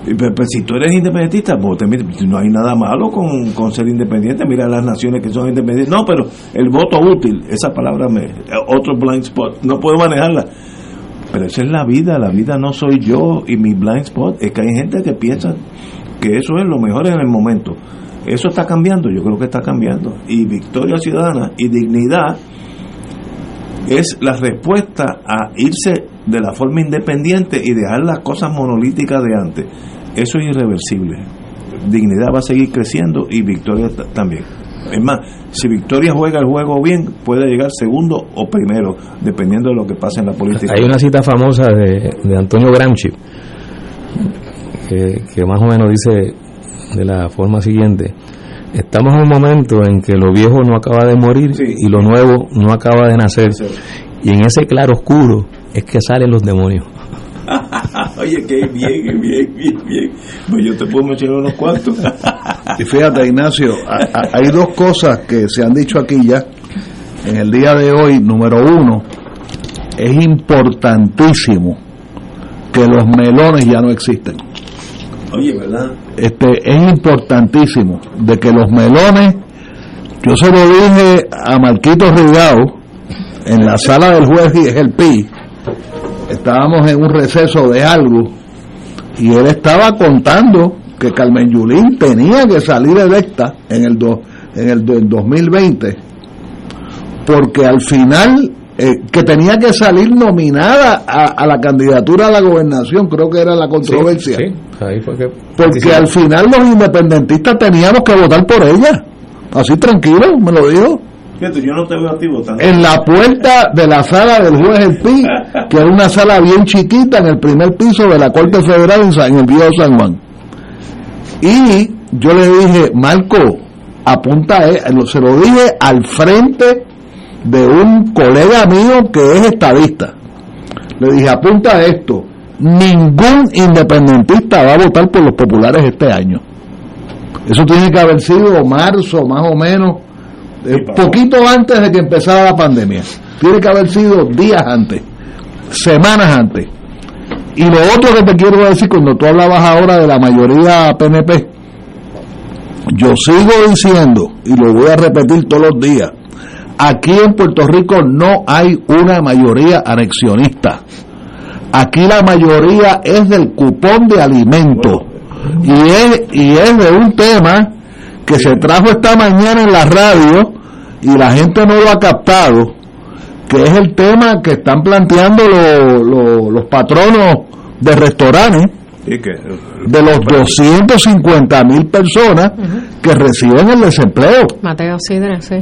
Pero, si tú eres independentista, pues no hay nada malo con, con, ser independiente. Mira las naciones que son independientes. No, pero el voto útil, esa palabra me. Otro blind spot, no puedo manejarla. Esa es la vida, la vida no soy yo y mi blind spot. Es que hay gente que piensa que eso es lo mejor en el momento. Eso está cambiando, yo creo que está cambiando. Y Victoria Ciudadana y Dignidad es la respuesta a irse de la forma independiente y dejar las cosas monolíticas de antes. Eso es irreversible. Dignidad va a seguir creciendo y Victoria también. Es más, si Victoria juega el juego bien, puede llegar segundo o primero, dependiendo de lo que pase en la política. Hay una cita famosa de, de Antonio Gramsci, que, que más o menos dice de la forma siguiente. Estamos en un momento en que lo viejo no acaba de morir Sí. y lo nuevo no acaba de nacer. Sí. Y en ese claro oscuro es que salen los demonios. Oye, qué bien, bien, bien, bien. Pues yo te puedo mencionar unos cuantos. Y fíjate, Ignacio, a- a- hay dos cosas que se han dicho aquí ya en el día de hoy. Número uno, es importantísimo que los melones ya no existen. Oye, ¿verdad? Este, es importantísimo de que los melones, yo se lo dije a Marquito Rigao en la sala del juez y es el PI, estábamos en un receso de algo y él estaba contando que Carmen Yulín tenía que salir electa en el, do- en el do- en 2020 porque al final eh, que tenía que salir nominada a, a la candidatura a la gobernación, creo que era la controversia Sí, sí, ahí fue que porque al final los independentistas teníamos que votar por ella. Así tranquilo, me lo dijo. Yo no te veo a ti votando. En la puerta de la sala del juez El Pi, que era una sala bien chiquita en el primer piso de la Corte Federal en, San, en el San Juan. Y yo le dije, Marco, apunta, eh, se lo dije al frente de un colega mío que es estadista. Le dije, apunta esto, ningún independentista va a votar por los populares este año. Eso tiene que haber sido marzo, más o menos, eh, poquito antes de que empezara la pandemia. Tiene que haber sido días antes, semanas antes. Y lo otro que te quiero decir, cuando tú hablabas ahora de la mayoría PNP, yo sigo diciendo, y lo voy a repetir todos los días, aquí en Puerto Rico no hay una mayoría anexionista. Aquí la mayoría es del cupón de alimentos. Y es, y es de un tema que se trajo esta mañana en la radio y la gente no lo ha captado, que es el tema que están planteando lo- lo- los patronos de restaurantes que, de los 250 mil personas que reciben el desempleo. Mateo Sidre, sí.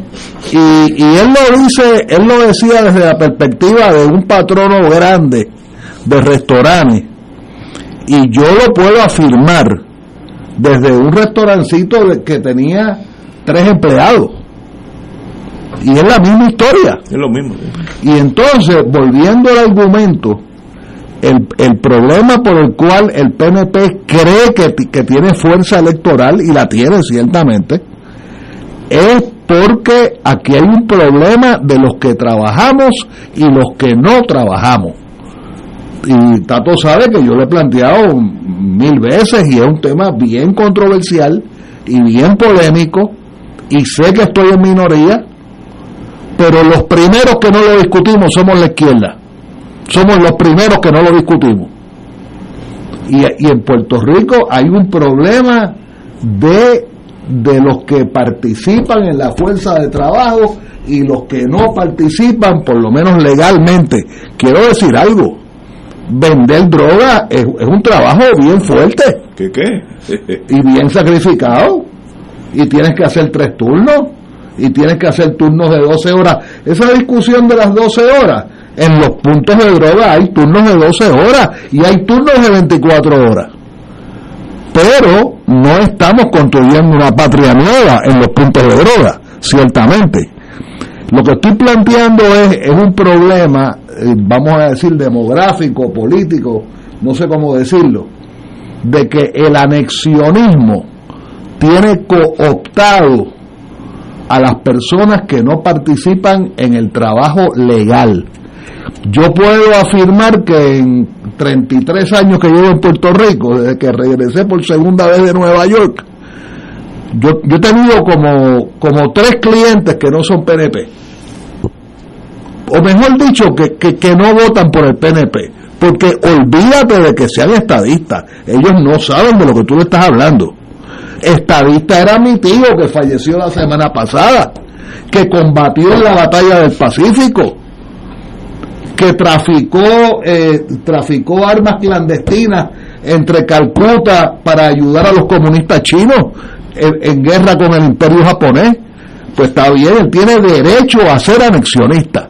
Y, y él lo dice, él lo decía desde la perspectiva de un patrono grande de restaurantes. Y yo lo puedo afirmar desde un restaurancito que tenía tres empleados. Y es la misma historia. es lo mismo. Y entonces, volviendo al argumento, el, el problema por el cual el PNP cree que, que tiene fuerza electoral, y la tiene ciertamente, es porque aquí hay un problema de los que trabajamos y los que no trabajamos. Y Tato sabe que yo lo he planteado mil veces y es un tema bien controversial y bien polémico y sé que estoy en minoría, pero los primeros que no lo discutimos somos la izquierda. Somos los primeros que no lo discutimos. Y, y en Puerto Rico hay un problema de, de los que participan en la fuerza de trabajo y los que no participan, por lo menos legalmente. Quiero decir algo, vender droga es, es un trabajo bien fuerte ¿Qué qué? y bien sacrificado. Y tienes que hacer tres turnos. Y tienes que hacer turnos de 12 horas. Esa discusión de las 12 horas, en los puntos de droga hay turnos de 12 horas y hay turnos de 24 horas. Pero no estamos construyendo una patria nueva en los puntos de droga, ciertamente. Lo que estoy planteando es, es un problema, eh, vamos a decir, demográfico, político, no sé cómo decirlo, de que el anexionismo tiene cooptado a las personas que no participan en el trabajo legal. Yo puedo afirmar que en 33 años que llevo en Puerto Rico, desde que regresé por segunda vez de Nueva York, yo, yo he tenido como, como tres clientes que no son PNP. O mejor dicho, que, que, no votan por el PNP. Porque olvídate de que sean estadistas. Ellos no saben de lo que tú le estás hablando. Estadista era mi tío que falleció la semana pasada, que combatió en la batalla del Pacífico, que traficó, eh, traficó armas clandestinas entre Calcuta para ayudar a los comunistas chinos en, en guerra con el imperio japonés. pues está bien, él tiene derecho a ser anexionista.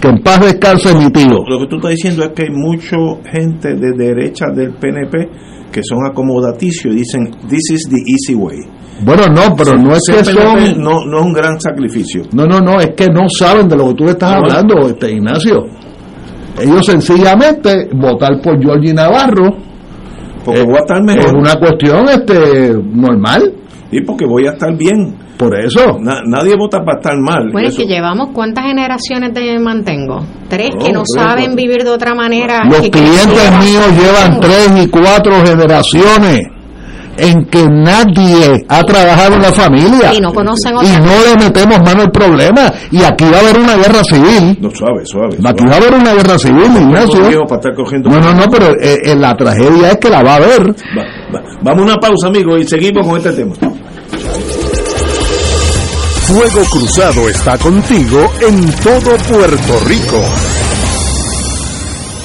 Que en paz descanse mi tío. Lo que tú estás diciendo es que hay mucha gente de derecha del PNP que son acomodaticios y dicen, this is the easy way. Bueno, no, pero no es que PNP son... No, no es un gran sacrificio. No, no, no, es que no saben de lo que tú estás hablando, este Ignacio. Ellos sencillamente votar por Georgie Navarro Porque eh, voy a estar es mejor. una cuestión este normal. Y porque voy a estar bien. Por eso. Na- nadie vota para estar mal. Bueno, es Eso- que llevamos cuántas generaciones de mantengo. Tres que No, no tres, saben cuatro. vivir de otra manera. Los que clientes míos llevan tres y cuatro generaciones en que nadie ha trabajado en la familia. Y no conocen Y no le metemos mano al problema. Y aquí va a haber una guerra civil. No, suave, suave. Aquí va a haber una guerra civil, Ignacio. No, no, no, pero eh, eh, la tragedia es que la va a haber. Va- va- Vamos a una pausa, amigos, y seguimos con este tema. Fuego Cruzado está contigo en todo Puerto Rico.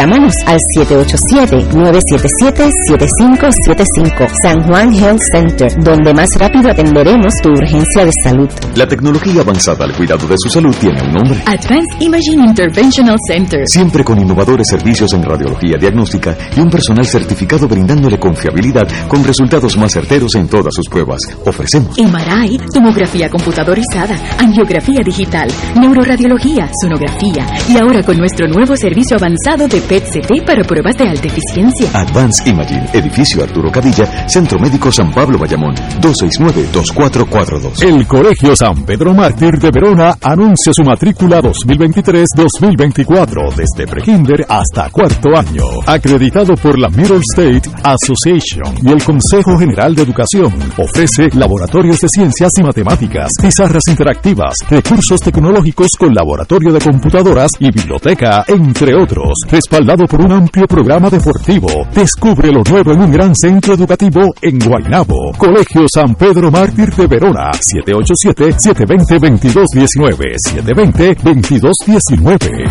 Llámanos al 787-977-7575 San Juan Health Center, donde más rápido atenderemos tu urgencia de salud. La tecnología avanzada al cuidado de su salud tiene un nombre. Advanced Imaging Interventional Center. Siempre con innovadores servicios en radiología diagnóstica y un personal certificado brindándole confiabilidad con resultados más certeros en todas sus pruebas. Ofrecemos MRI, tomografía computadorizada, angiografía digital, neuroradiología, sonografía y ahora con nuestro nuevo servicio avanzado de PET-CT para pruebas de alta eficiencia. Advanced Imaging, edificio Arturo Cadilla, Centro Médico San Pablo Bayamón, 269-2442. El Colegio San Pedro Mártir de Verona anuncia su matrícula 2023-2024 desde prekinder hasta cuarto año. Acreditado por la Middle State Association y el Consejo General de Educación. Ofrece laboratorios de ciencias y matemáticas, pizarras interactivas, recursos tecnológicos con laboratorio de computadoras y biblioteca, entre otros. Respaldado por un amplio programa deportivo. Descubre lo nuevo en un gran centro educativo en Guaynabo. Colegio San Pedro Mártir de Verona. 787-720-2219. 720-2219.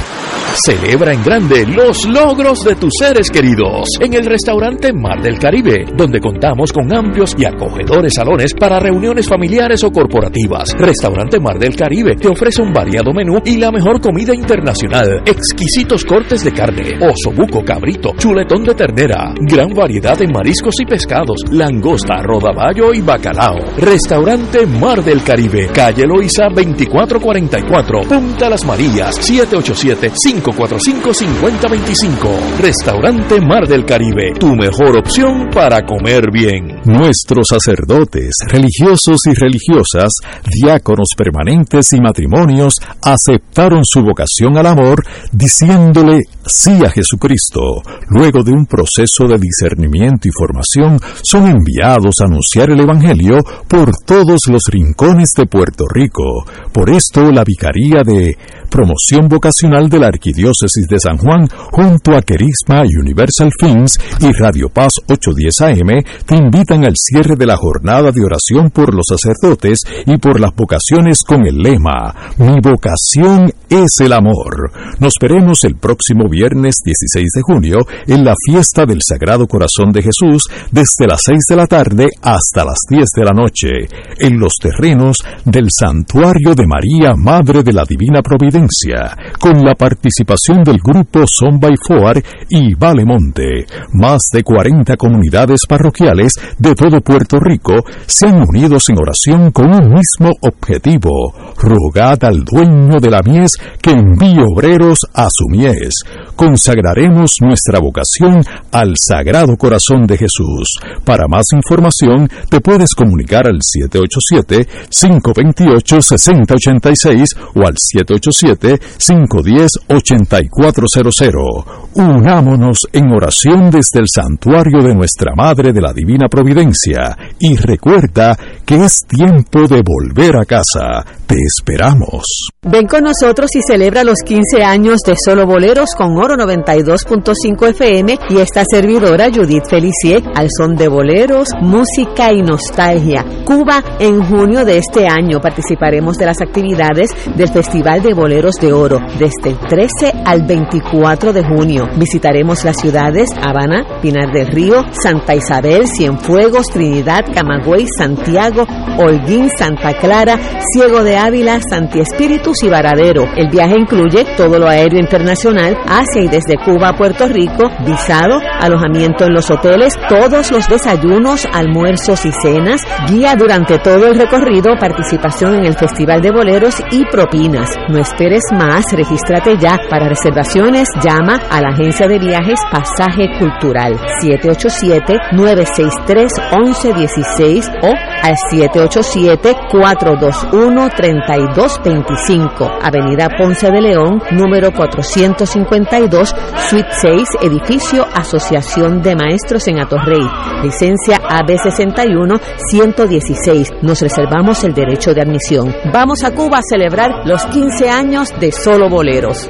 Celebra en grande los logros de tus seres queridos en el restaurante Mar del Caribe, donde contamos con amplios y acogedores salones para reuniones familiares o corporativas. Restaurante Mar del Caribe te ofrece un variado menú y la mejor comida internacional, exquisitos cortes de carne, oso, buco, cabrito, chuletón de ternera, gran variedad de mariscos y pescados, langosta, rodaballo y bacalao. Restaurante Mar del Caribe, calle Loiza 2444, Punta Las Marías, 787-545-5025. Restaurante Mar del Caribe, tu mejor opción para comer bien. Nuestros sacerdotes, religiosos y religiosas, diáconos permanentes y matrimonios aceptaron su vocación al amor diciéndole sí a Jesucristo. Luego de un proceso de discernimiento y formación, son enviados a anunciar el Evangelio por todos los rincones de Puerto Rico. Por esto, la Vicaría de Promoción Vocacional de la Arquidiócesis de San Juan, junto a Querisma Universal Films y Radio Paz 810 AM, te invitan al cierre de la jornada de oración por los sacerdotes y por las vocaciones con el lema Mi vocación es el amor. Nos veremos el próximo viernes 16 de junio en la fiesta del Sagrado Corazón de Jesús desde las 6 de la tarde hasta las 10 de la noche en los terrenos del Santuario de María Madre de la Divina Providencia con la participación del grupo Son by Foar y Valemonte. Más de 40 comunidades parroquiales de todo Puerto Rico se han unido en oración con un mismo objetivo, rogad al dueño de la mies que envíe obreros a su mies. Consagraremos nuestra vocación al Sagrado Corazón de Jesús. Para más información te puedes comunicar al 787-528-6086 o al 787-510-8400. Unámonos en oración desde el santuario de nuestra Madre de la Divina Providencia y recuerda que es tiempo de volver a casa. Te esperamos. Ven con nosotros y celebra los 15 años de Solo Boleros con Oro 92.5 FM y esta servidora Judith Felicier al son de boleros, música y nostalgia. Cuba en junio de este año participaremos de las actividades del Festival de Boleros de Oro desde el 13 al 24 de junio. Visitaremos las ciudades Habana, Pinar del Río, Santa Isabel, Cienfuegos, Trinidad, Camagüey, Santiago, Holguín, Santa Clara, Ciego de Ávila, Santi Espíritus y Varadero. El viaje incluye todo lo aéreo internacional hacia y desde Cuba a Puerto Rico, visado, alojamiento en los hoteles, todos los desayunos, almuerzos y cenas, guía durante todo el recorrido, participación en el Festival de Boleros y propinas. No esperes más, regístrate ya. Para reservaciones, llama a la agencia de viajes Pasaje Cultural 787-963-1116 o al 787 421 32 25, Avenida Ponce de León, número 452, Suite 6, edificio Asociación de Maestros en Atorrey. Licencia AB61 116. Nos reservamos el derecho de admisión. Vamos a Cuba a celebrar los 15 años de Solo Boleros.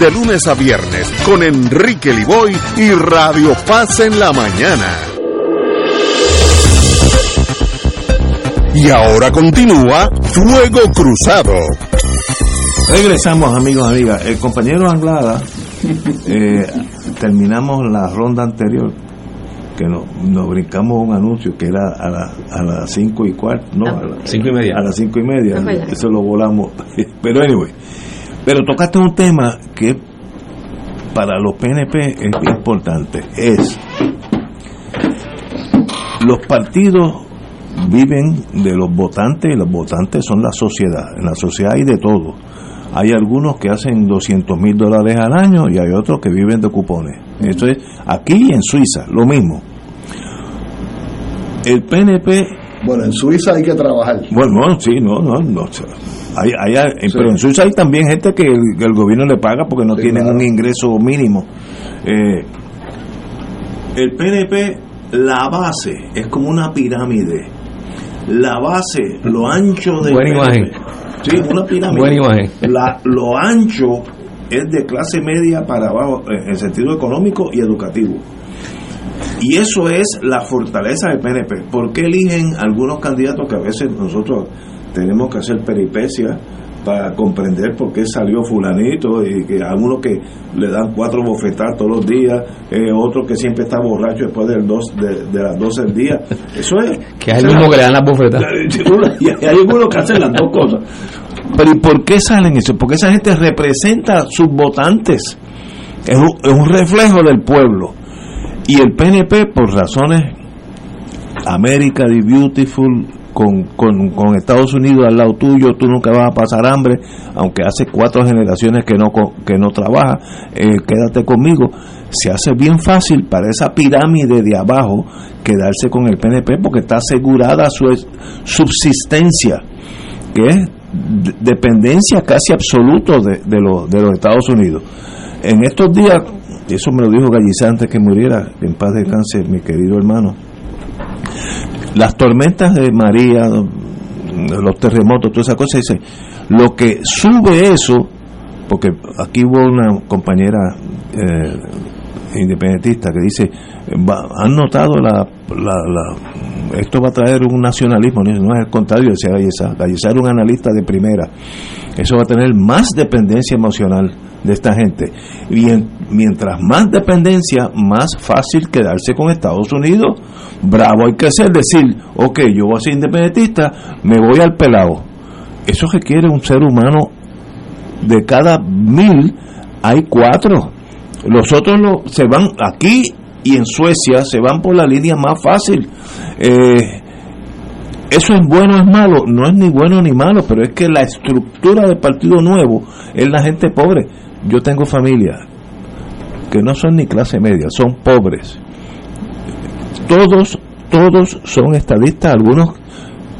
de lunes a viernes con Enrique Liboy y Radio Paz en la mañana. Y ahora continúa Fuego Cruzado. Regresamos, amigos, amigas. El compañero Anglada, eh, terminamos la ronda anterior, que nos, nos brincamos un anuncio que era a, la, a las cinco y cuarto, no, a, la- Cinco y media. a las cinco y media. Eso lo volamos. Pero, anyway, pero tocaste un tema que para los PNP es importante. Es los partidos viven de los votantes y los votantes son la sociedad. En la sociedad hay de todo. Hay algunos que hacen 200 mil dólares al año y hay otros que viven de cupones. Esto es aquí y en Suiza, lo mismo. El PNP. Bueno, en Suiza hay que trabajar. Bueno, no, sí, no, no, no. Hay, Pero en Suiza hay también gente que el, que el gobierno le paga porque no Sí, tienen claro. un ingreso mínimo. Eh, el PNP, la base es como una pirámide. La base, lo ancho del Buena PNP. imagen. Sí, una pirámide. Buena imagen. La- lo ancho es de clase media para abajo en sentido económico y educativo. Y eso es la fortaleza del PNP. ¿Por qué eligen algunos candidatos que a veces nosotros tenemos que hacer peripecias para comprender por qué salió fulanito y que algunos que le dan cuatro bofetadas todos los días, eh, otro que siempre está borracho después del dos, de, de las 12 del día? Eso es... Que el mismo que le dan las bofetas. Y hay algunos que hacen las dos cosas. Pero ¿y por qué salen eso? Porque esa gente representa a sus votantes. Es un, es un reflejo del pueblo. Y el PNP, por razones América the Beautiful, con, con, con Estados Unidos al lado tuyo, tú nunca vas a pasar hambre, aunque hace cuatro generaciones que no, que no trabaja, eh, quédate conmigo. Se hace bien fácil para esa pirámide de abajo quedarse con el PNP porque está asegurada su subsistencia, que es de- dependencia casi absoluta de, de, los- de los Estados Unidos. En estos días, eso me lo dijo Galliza antes que muriera, en paz descanse mi querido hermano, las tormentas de María, los terremotos, todas esas cosas, dice, lo que sube eso, porque aquí hubo una compañera eh, independentista que dice, va- han notado la, la, la- esto va a traer un nacionalismo, no es el contrario, decía Gallesar era un analista de primera, eso va a tener más dependencia emocional de esta gente. Y en- mientras más dependencia, más fácil quedarse con Estados Unidos. Bravo hay que ser, decir, ok, yo voy a ser independentista, me voy al pelado. Eso requiere un ser humano de cada mil hay cuatro. Los otros se van aquí y en Suecia se van por la línea más fácil. Eh, eso es bueno o es malo, no es ni bueno ni malo, pero es que la estructura del Partido Nuevo es la gente pobre. Yo tengo familia que no son ni clase media, son pobres. Todos, todos son estadistas, algunos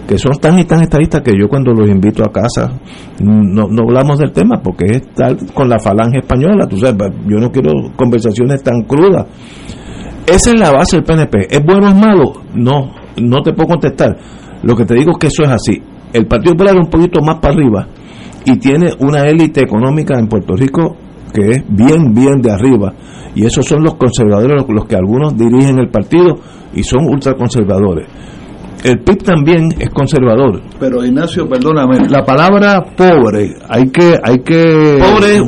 que son tan y tan estadistas que yo cuando los invito a casa no, no hablamos del tema porque es tal con la falange española, tú sabes, yo no quiero conversaciones tan crudas. Esa es la base del PNP. ¿Es bueno o es malo? No, no te puedo contestar. Lo que te digo es que eso es así. El Partido Popular es un poquito más para arriba y tiene una élite económica en Puerto Rico que es bien, bien de arriba. Y esos son los conservadores, los- los que algunos dirigen el partido y son ultraconservadores. El PIB también es conservador. Pero Ignacio, perdóname, la palabra pobre hay que hay que Pobre-.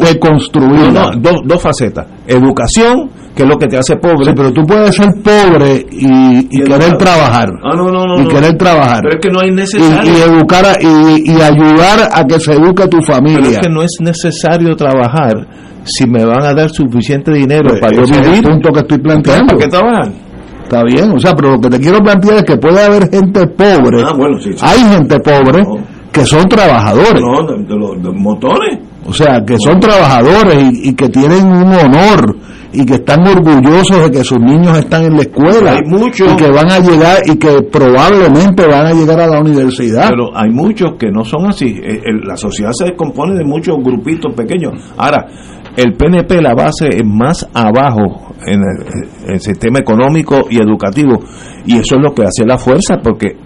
No, no, dos, dos facetas. Educación, que es lo que te hace pobre. Sí, pero tú puedes ser pobre y, y querer trabajar. Ah, no, no, no, y querer trabajar. Pero es que no hay necesario. y educar a- y, ayudar a que se eduque tu Pero familia. es que no es necesario trabajar si me van a dar suficiente dinero Pues para yo ese es vivir. el punto que estoy planteando. ¿Para qué trabajan? Está bien, o sea, pero lo que te quiero plantear es que puede haber gente pobre. Ah, bueno, sí, sí. Hay gente pobre No. que son trabajadores. No, de, de los de montones. O sea, que son trabajadores y, y que tienen un honor y que están orgullosos de que sus niños están en la escuela. Hay muchos. Y que van a llegar y que probablemente van a llegar a la universidad. Pero hay muchos que no son así. Eh, la sociedad se compone de muchos grupitos pequeños. Ahora, el PNP, la base es más abajo en el, sistema económico y educativo. Y eso es lo que hace la fuerza, porque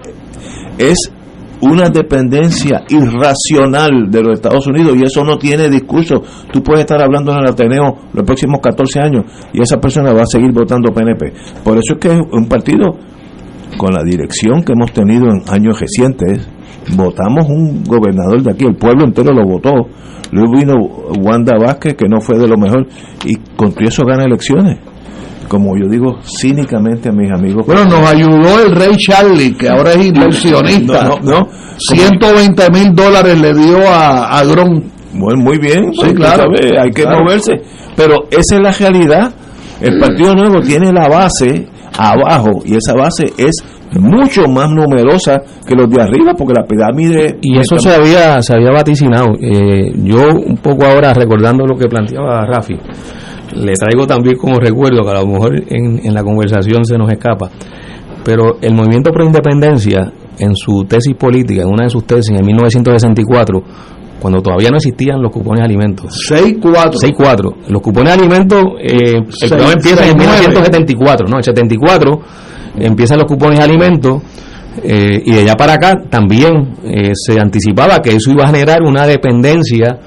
es una dependencia irracional de los Estados Unidos y eso no tiene discurso. Tú puedes estar hablando en el Ateneo los próximos 14 años y esa persona va a seguir votando PNP. Por eso es que es un partido con la dirección que hemos tenido en años recientes, votamos un gobernador de aquí, el pueblo entero lo votó. Luego vino Wanda Vázquez, que no fue de lo mejor, y con todo eso gana elecciones. Como yo digo cínicamente a mis amigos. Bueno, nos ayudó el rey Charlie, que ahora es inversionista. No, no, no. 120 mil dólares le dio a, a Gron. Bueno, muy bien, Sí, pues, claro. sabes, hay que Claro. moverse. Pero esa es la realidad. El Partido Nuevo tiene la base abajo y esa base es mucho más numerosa que los de arriba porque la pirámide... Y eso se había, se había vaticinado. Eh, yo un poco ahora recordando lo que planteaba Rafi, le traigo también como recuerdo, que a lo mejor en, en la conversación se nos escapa, pero el movimiento pro independencia, en su tesis política, en una de sus tesis en 1964, cuando todavía no existían los cupones de alimentos. 6-4. 6-4. Los cupones de alimentos, eh, el programa empieza en seis- nueve. 1974, ¿no? El 74 empiezan los cupones de alimentos eh, y de allá para acá también eh, se anticipaba que eso iba a generar una dependencia.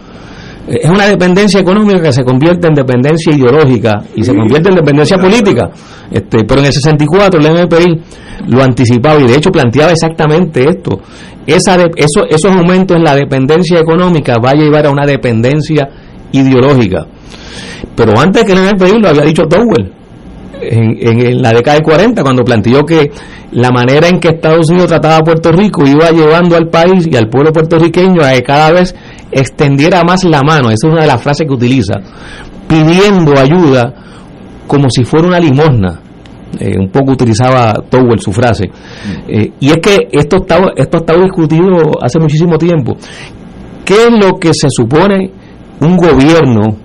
eh, Es una dependencia económica que se convierte en dependencia ideológica y se convierte en dependencia política. Este, pero en el 64 el MPI lo anticipaba y de hecho planteaba exactamente esto. Esa de- eso, esos aumentos en la dependencia económica va a llevar a una dependencia ideológica. Pero antes que el MPI lo había dicho Towell en, en- la década de 40, cuando planteó que la manera en que Estados Unidos trataba a Puerto Rico iba llevando al país y al pueblo puertorriqueño a que cada vez extendiera más la mano, esa es una de las frases que utiliza, pidiendo ayuda como si fuera una limosna. Eh, un poco utilizaba Towell su frase. Eh, y es que esto está, esto estado discutido hace muchísimo tiempo. ¿Qué es lo que se supone un gobierno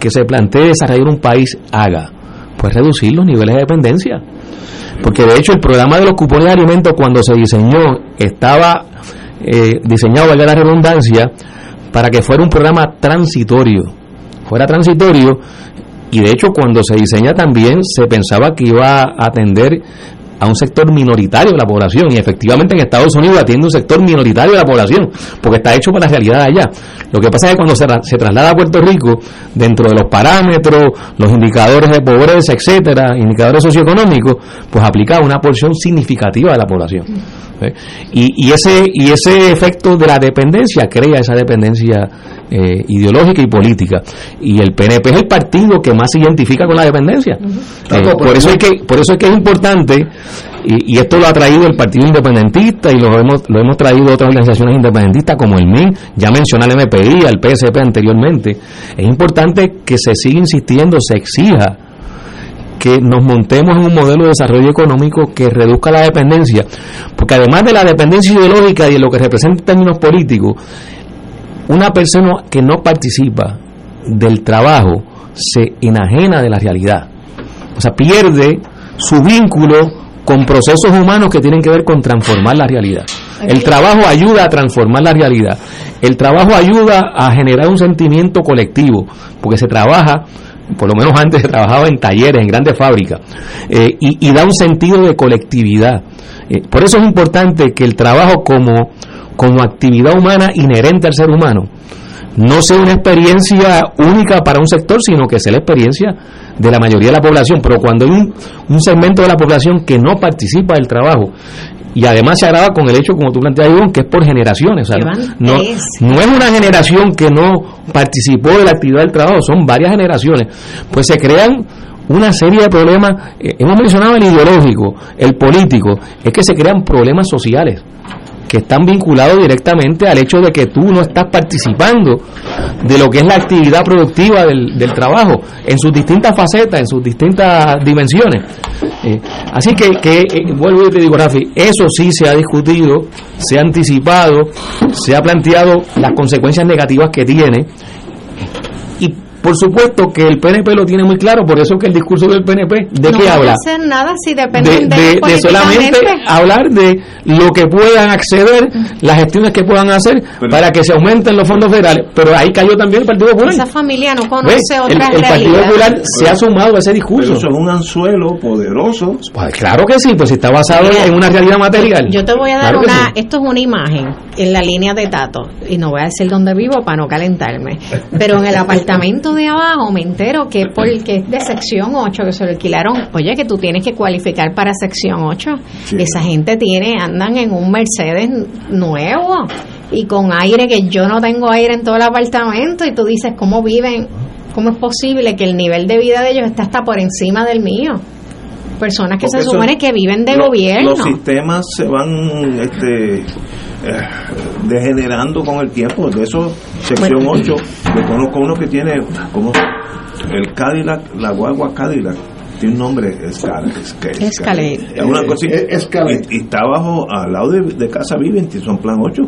que se plantee desarrollar un país haga? Pues reducir los niveles de dependencia. Porque de hecho el programa de los cupones de alimentos cuando se diseñó estaba eh, diseñado, valga la redundancia, para que fuera un programa transitorio. Fuera transitorio y de hecho cuando se diseña también se pensaba que iba a atender a un sector minoritario de la población y efectivamente en Estados Unidos atiende un sector minoritario de la población porque está hecho para la realidad allá. Lo que pasa es que cuando se, se traslada a Puerto Rico, dentro de los parámetros, los indicadores de pobreza, etcétera, indicadores socioeconómicos, pues aplica una porción significativa de la población. ¿Eh? Y, y, ese, y ese efecto de la dependencia crea esa dependencia eh, ideológica y política. Y el PNP es el partido que más se identifica con la dependencia. Eh, por, eso es que, por eso es que es importante, y, y, esto lo ha traído el Partido Independentista y lo hemos, lo hemos traído otras organizaciones independentistas como el MIN, ya mencioné al MPI, al PSP anteriormente. Es importante que se siga insistiendo, se exija que nos montemos en un modelo de desarrollo económico que reduzca la dependencia, porque además de la dependencia ideológica y de lo que representa en términos políticos, una persona que no participa del trabajo se enajena de la realidad, o sea, pierde su vínculo con procesos humanos que tienen que ver con transformar la realidad. El trabajo ayuda a transformar la realidad. El trabajo ayuda a generar un sentimiento colectivo, porque se trabaja por lo menos antes trabajaba en talleres, en grandes fábricas, eh, y, da un sentido de colectividad. Eh, por eso es importante que el trabajo como, como actividad humana inherente al ser humano no sea una experiencia única para un sector, sino que sea la experiencia de la mayoría de la población. Pero cuando hay un segmento de la población que no participa del trabajo y además se agrava con el hecho, como tú planteas, Ivonne, que es por generaciones. O sea, no, no es una generación que no participó de la actividad del trabajo, son varias generaciones. Pues se crean una serie de problemas. Eh, hemos mencionado el ideológico, el político, es que se crean problemas sociales que están vinculados directamente al hecho de que tú no estás participando de lo que es la actividad productiva del, del trabajo en sus distintas facetas, en sus distintas dimensiones. Eh, así que, eh, vuelvo y te digo, Rafi, eso sí se ha discutido, se ha anticipado, se ha planteado las consecuencias negativas que tiene por supuesto que el PNP lo tiene muy claro, por eso que el discurso del PNP, ¿de no qué habla? No hacer nada si dependen de, de, de solamente hablar de lo que puedan acceder, las gestiones que puedan hacer pero, para que se aumenten los fondos federales. Pero ahí cayó también el Partido Popular. Esa familia no conoce ¿Ves? otra el, el Partido Popular pero, se ha sumado a ese discurso. Pero eso es un anzuelo poderoso. Pues claro que sí, pues está basado Mira, en una realidad material. Yo te voy a dar claro una, sí. esto es una imagen en la línea de Tato, y no voy a decir dónde vivo para no calentarme, pero en el apartamento de abajo me entero que porque es de sección 8 que se lo alquilaron, oye, que tú tienes que cualificar para sección 8. Sí. Esa gente tiene, andan en un Mercedes nuevo y con aire que yo no tengo aire en todo el apartamento y tú dices, ¿cómo viven? ¿Cómo es posible que el nivel de vida de ellos está hasta por encima del mío? Personas que Porque se supone que viven de lo, gobierno. Los sistemas se van este, degenerando con el tiempo. De eso, sección bueno. 8, yo conozco uno que tiene como el Cadillac, la guagua Cadillac, tiene un nombre, Escalade. Escalade. Es una cosa, y, y, está abajo, al lado de, de Casa Viventi, son plan 8.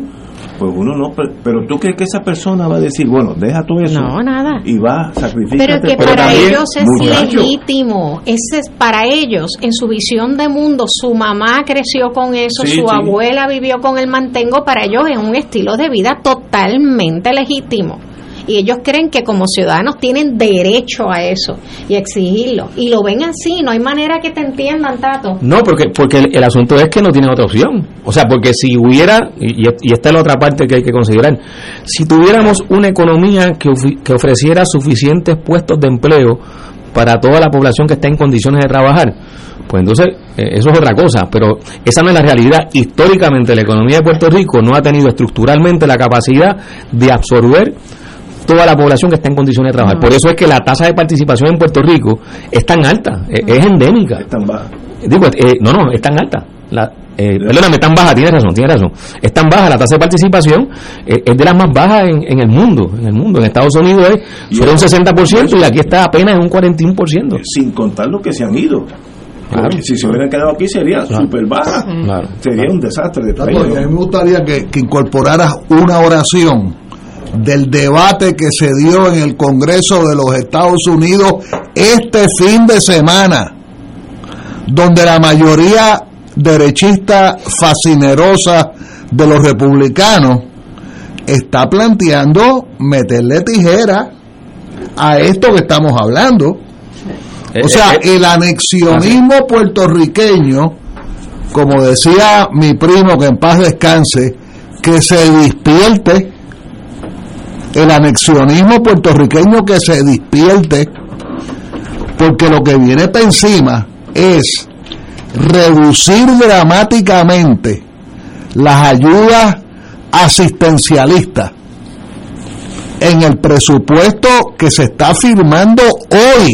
Pues uno no, pero tú crees que esa persona va a decir, bueno, deja todo eso. No, nada. Y va, sacrificar. Pero que para también, ellos es muchacho. legítimo. Ese es para ellos, en su visión de mundo, su mamá creció con eso, sí, su sí. abuela vivió con el mantengo, para ellos es un estilo de vida totalmente legítimo y ellos creen que como ciudadanos tienen derecho a eso y exigirlo. Y lo ven así no hay manera que te entiendan Tato. No porque porque el, asunto es que no tienen otra opción. O sea porque si hubiera y, y, esta es la otra parte que hay que considerar si tuviéramos una economía que, que ofreciera suficientes puestos de empleo para toda la población que está en condiciones de trabajar pues entonces eh, eso es otra cosa, pero esa no es la realidad. Históricamente la economía de Puerto Rico no ha tenido estructuralmente la capacidad de absorber toda la población que está en condiciones de trabajar. Uh -huh. Por eso es que la tasa de participación en Puerto Rico es tan alta, uh -huh. es, endémica. Es tan baja. Digo, eh, no, no, es tan alta. La, eh, perdóname, tan baja, tienes razón, tienes razón. Es tan baja la tasa de participación, eh, es de las más bajas en, en, el mundo. En el mundo, en Estados Unidos es sobre un 60% y aquí está apenas en un 41%. Sin contar los que se han ido. Claro. si se hubieran quedado aquí sería claro. súper baja. Claro. Sería un desastre de. A mí me gustaría que, que incorporaras una oración del debate que se dio en el Congreso de los Estados Unidos este fin de semana, donde la mayoría derechista fascinerosa de los republicanos está planteando meterle tijera a esto que estamos hablando. O sea, el anexionismo puertorriqueño como decía mi primo, que en paz descanse, que se despierte el anexionismo puertorriqueño, que se despierte, porque lo que viene para encima es reducir dramáticamente las ayudas asistencialistas en el presupuesto que se está firmando hoy,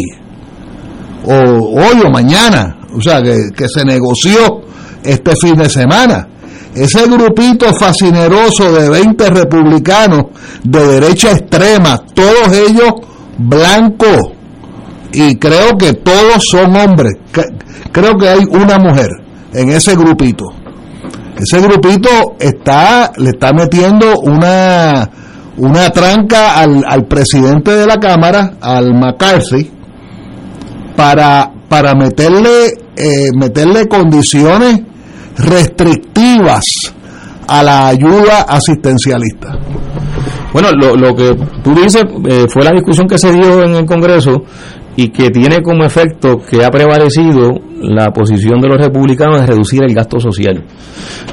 o hoy o mañana, o sea, que, que se negoció este fin de semana. Ese grupito fascineroso de 20 republicanos de derecha extrema, todos ellos blancos, y creo que todos son hombres, creo que hay una mujer en ese grupito. Ese grupito está, le está metiendo una, una tranca al, al presidente de la Cámara, al McCarthy, para, para meterle, eh, meterle condiciones restrictivas a la ayuda asistencialista. Bueno, lo, lo que tú dices eh, fue la discusión que se dio en el Congreso y que tiene como efecto que ha prevalecido la posición de los republicanos de reducir el gasto social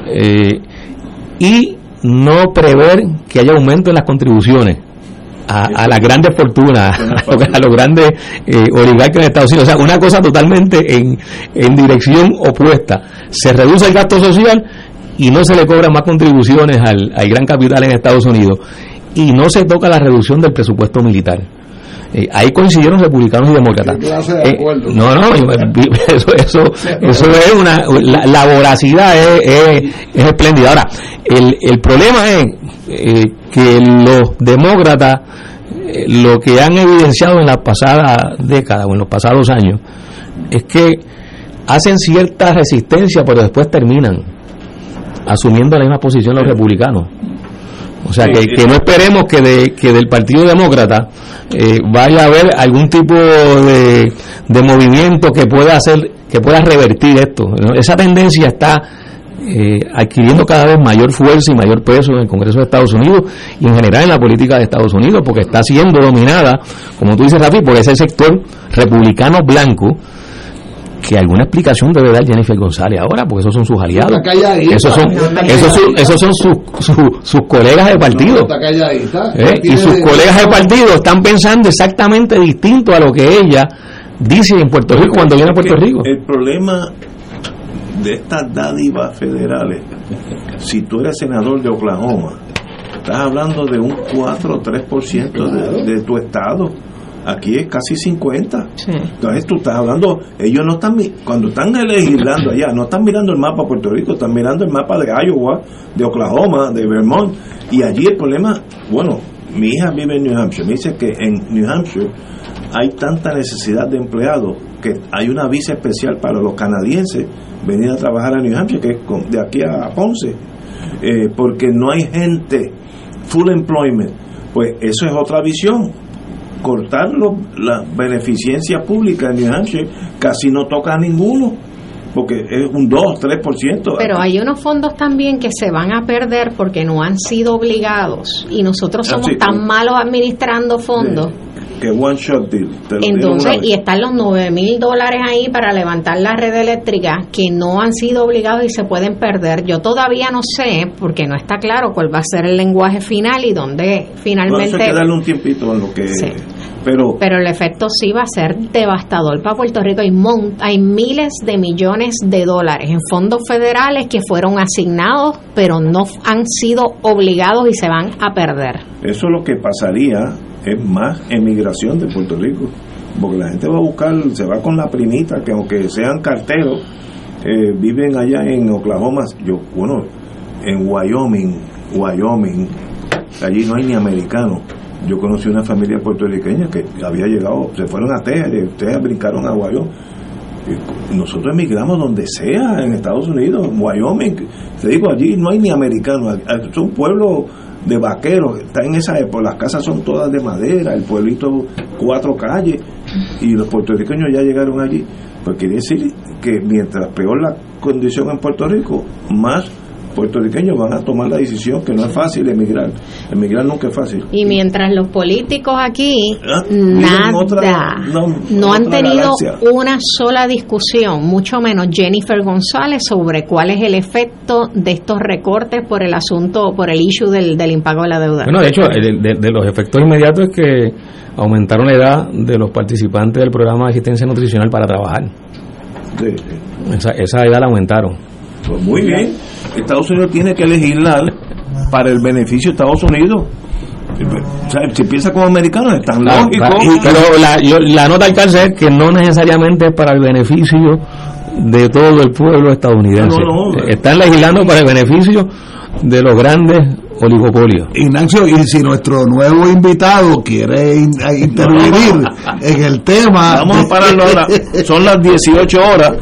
eh, y no prever que haya aumento en las contribuciones a, las grandes fortunas, a, los grandes eh, oligarcas en Estados Unidos. O sea, una cosa totalmente en, en dirección opuesta. Se reduce el gasto social y no se le cobran más contribuciones al, al gran capital en Estados Unidos. Y no se toca la reducción del presupuesto militar. Eh, ahí coincidieron republicanos y demócratas. Eh, no, no, eso, eso, eso es una. La, voracidad es, es, espléndida. Ahora, el, el problema es eh, que los demócratas lo que han evidenciado en la pasada década o en los pasados años es que hacen cierta resistencia, pero después terminan asumiendo la misma posición los republicanos. O sea, que, que, no esperemos que, de, que del Partido Demócrata eh, vaya a haber algún tipo de, de, movimiento que pueda hacer, que pueda revertir esto. Esa tendencia está eh, adquiriendo cada vez mayor fuerza y mayor peso en el Congreso de Estados Unidos y en general en la política de Estados Unidos, porque está siendo dominada, como tú dices, Rafi, por ese sector republicano blanco que alguna explicación debe dar Jennifer González ahora, porque esos son sus aliados. Esos son, esos son, esos son sus, sus, colegas de partido. ¿Eh? Y sus colegas de partido están pensando exactamente distinto a lo que ella dice en Puerto Rico cuando viene a Puerto Rico. El problema de estas dádivas federales, si tú eres senador de Oklahoma, estás hablando de un 4 o 3% de, de tu estado aquí es casi 50. Entonces tú estás hablando, ellos no están, cuando están legislando allá, no están mirando el mapa de Puerto Rico, están mirando el mapa de Iowa, de Oklahoma, de Vermont. Y allí el problema, bueno, mi hija vive en New Hampshire, me dice que en New Hampshire hay tanta necesidad de empleados que hay una visa especial para los canadienses venir a trabajar a New Hampshire, que es de aquí a Ponce, eh, porque no hay gente, full employment. Pues eso es otra visión cortar la beneficencia pública en New Hampshire casi no toca a ninguno porque es un 2, 3%. Pero hay unos fondos también que se van a perder porque no han sido obligados y nosotros ah, somos tan malos administrando fondos. que one shot deal. Entonces, y están los 9 mil dólares ahí para levantar la red eléctrica que no han sido obligados y se pueden perder. Yo todavía no sé, porque no está claro cuál va a ser el lenguaje final y dónde finalmente. hay que darle un tiempito en lo que. Pero, pero el efecto sí va a ser devastador para Puerto Rico. Hay, hay miles de millones de dólares en fondos federales que fueron asignados, pero no han sido obligados y se van a perder. Eso es lo que pasaría, es más emigración de Puerto Rico. Porque la gente va a buscar, se va con la primita, que aunque sean carteros, eh, viven allá en Oklahoma, yo, bueno, en Wyoming, Wyoming, allí no hay ni americanos yo conocí una familia puertorriqueña que había llegado, se fueron a Texas, ustedes brincaron a Wyoming. Nosotros emigramos donde sea, en Estados Unidos, en Wyoming. Te digo, allí no hay ni americanos, es un pueblo de vaqueros, está en esa época, las casas son todas de madera, el pueblito cuatro calles, y los puertorriqueños ya llegaron allí. Pues quiere decir que mientras peor la condición en Puerto Rico, más puertorriqueños van a tomar la decisión que no es fácil emigrar. Emigrar nunca es fácil. Y mientras los políticos aquí, Ah, nada, otra- no, no han tenido galaxia. una sola discusión, mucho menos Jennifer González, sobre cuál es el efecto de estos recortes por el asunto, por el issue del, del impago de la deuda. Bueno, de hecho, de, de- de los efectos inmediatos es que aumentaron la edad de los participantes del programa de asistencia nutricional para trabajar. Sí. Esa, esa edad la aumentaron. Pues muy bien. Estados Unidos tiene que legislar para el beneficio de Estados Unidos. O sea, si piensa como americanos, es tan Claro, lógico. claro, y- pero la, yo- la nota al cárcel es que no necesariamente es para el beneficio de todo el pueblo estadounidense. No, no, no. Están legislando para el beneficio de los grandes oligopolios. Ignacio, y si nuestro nuevo invitado quiere in- a intervenir en el tema. Vamos a pararlo ahora. Son las 18 horas.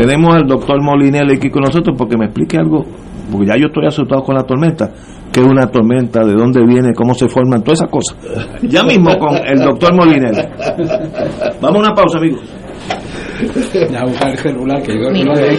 Tenemos al doctor Molinelli aquí con nosotros porque me explique algo. Porque ya yo estoy asustado con la tormenta. ¿Qué es una tormenta? ¿De dónde viene? ¿Cómo se forman? Todas esas cosas. Ya mismo con el doctor Molinelli. Vamos a una pausa, amigos. Ya buscar el celular que yo no le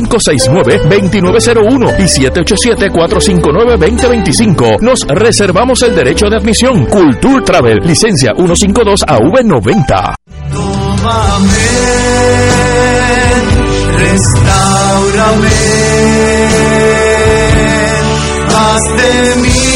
569-2901 y 787-459-2025. Nos reservamos el derecho de admisión. Culture Travel, licencia 152 AV90. Restaurame, haz de mí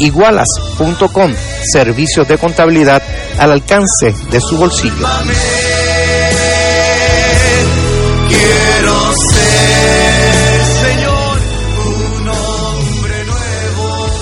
Igualas.com, servicios de contabilidad al alcance de su bolsillo. Quiero ser,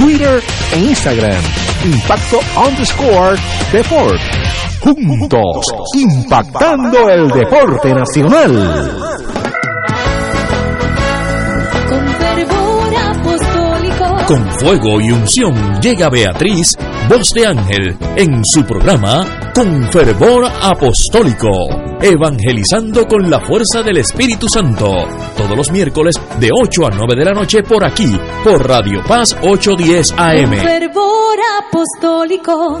Twitter e Instagram Impacto underscore Deport juntos impactando el deporte nacional. Con fervor apostólico. Con fuego y unción llega Beatriz, voz de ángel, en su programa Con fervor apostólico, evangelizando con la fuerza del Espíritu Santo, todos los miércoles de 8 a 9 de la noche por aquí, por Radio Paz 810 Con AM. fervor apostólico.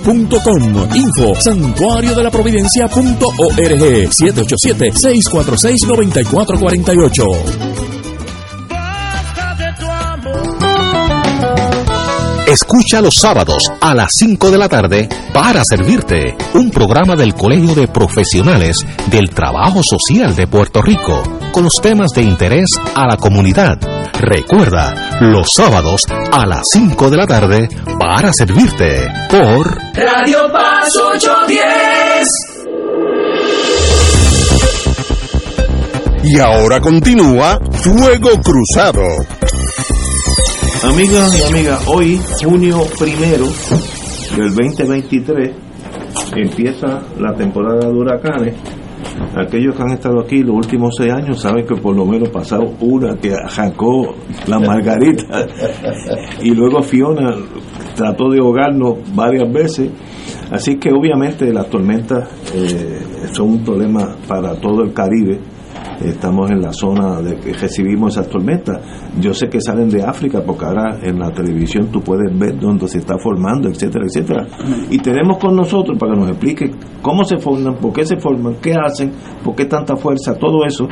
Info santuario de la providencia.org 787-646-9448. Escucha los sábados a las 5 de la tarde para servirte un programa del Colegio de Profesionales del Trabajo Social de Puerto Rico con los temas de interés a la comunidad. Recuerda, los sábados a las 5 de la tarde para servirte por Radio Paz 810. Y ahora continúa Fuego Cruzado. Amigas y amigas, hoy, junio primero del 2023, empieza la temporada de huracanes. Aquellos que han estado aquí los últimos seis años saben que por lo menos pasado una que arrancó la margarita y luego Fiona trató de ahogarnos varias veces. Así que obviamente las tormentas eh, son un problema para todo el Caribe estamos en la zona de que recibimos esas tormentas. Yo sé que salen de África porque ahora en la televisión tú puedes ver dónde se está formando, etcétera, etcétera. Y tenemos con nosotros para que nos explique cómo se forman, por qué se forman, qué hacen, por qué tanta fuerza, todo eso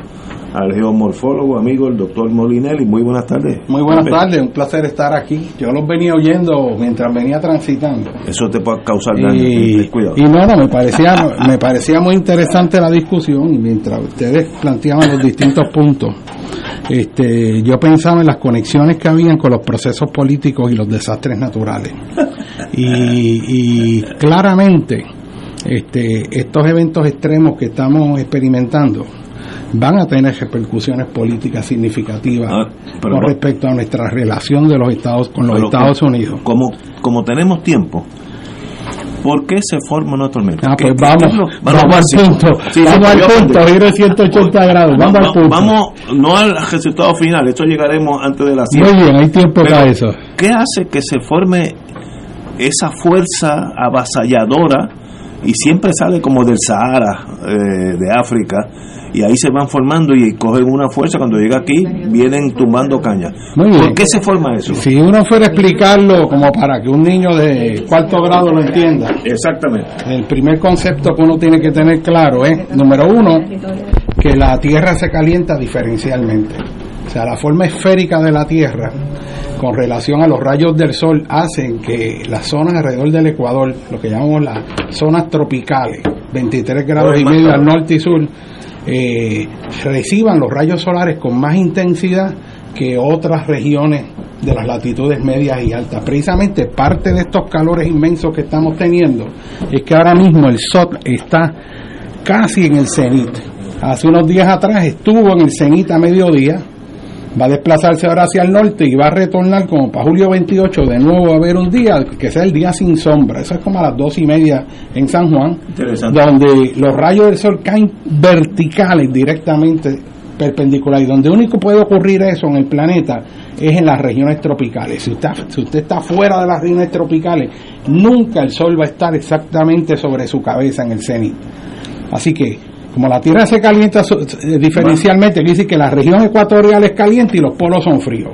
al geomorfólogo amigo el doctor Molinelli. Muy buenas tardes. Muy buenas tardes, un placer estar aquí. Yo los venía oyendo mientras venía transitando. Eso te puede causar daño. Y, cuidado. y no, no, me parecía, me parecía muy interesante la discusión y mientras ustedes planteaban los distintos puntos, este, yo pensaba en las conexiones que habían con los procesos políticos y los desastres naturales. Y, y claramente, este, estos eventos extremos que estamos experimentando van a tener repercusiones políticas significativas pero con respecto a nuestra relación de los Estados con los Estados Unidos. Como, como tenemos tiempo, ¿por qué se forma una tormenta? Ah, pues ¿Qué- vamos, vamos, al punto, Sí, vamos al punto, de 180 grados, vamos Va- al punto. Vamos, no al resultado final, esto llegaremos antes de la Muy bien, hay tiempo Pero, para eso. ¿Qué hace que se forme esa fuerza avasalladora y siempre sale como del Sahara eh, de África y ahí se van formando y cogen una fuerza cuando llega aquí vienen tumbando caña. ¿por qué se forma eso? Si uno fuera a explicarlo como para que un niño de cuarto grado lo entienda, exactamente. El primer concepto que uno tiene que tener claro es, número uno, que la Tierra se calienta diferencialmente. O sea, la forma esférica de la Tierra con relación a los rayos del Sol hacen que las zonas alrededor del Ecuador, lo que llamamos las zonas tropicales, 23 grados y medio al norte y sur, eh, reciban los rayos solares con más intensidad que otras regiones de las latitudes medias y altas. Precisamente parte de estos calores inmensos que estamos teniendo es que ahora mismo el sol está casi en el cenit. Hace unos días atrás estuvo en el cenit a mediodía, va a desplazarse ahora hacia el norte y va a retornar como para julio 28 de nuevo a haber un día que sea el día sin sombra. Eso es como a las dos y media en San Juan, donde los rayos del sol caen verticales directamente perpendiculares. Y donde único puede ocurrir eso en el planeta es en las regiones tropicales. Si usted, si usted está fuera de las regiones tropicales, nunca el sol va a estar exactamente sobre su cabeza en el cenit. Así que, como la Tierra se calienta eh, diferencialmente, quiere decir que la región ecuatorial es caliente y los polos son fríos.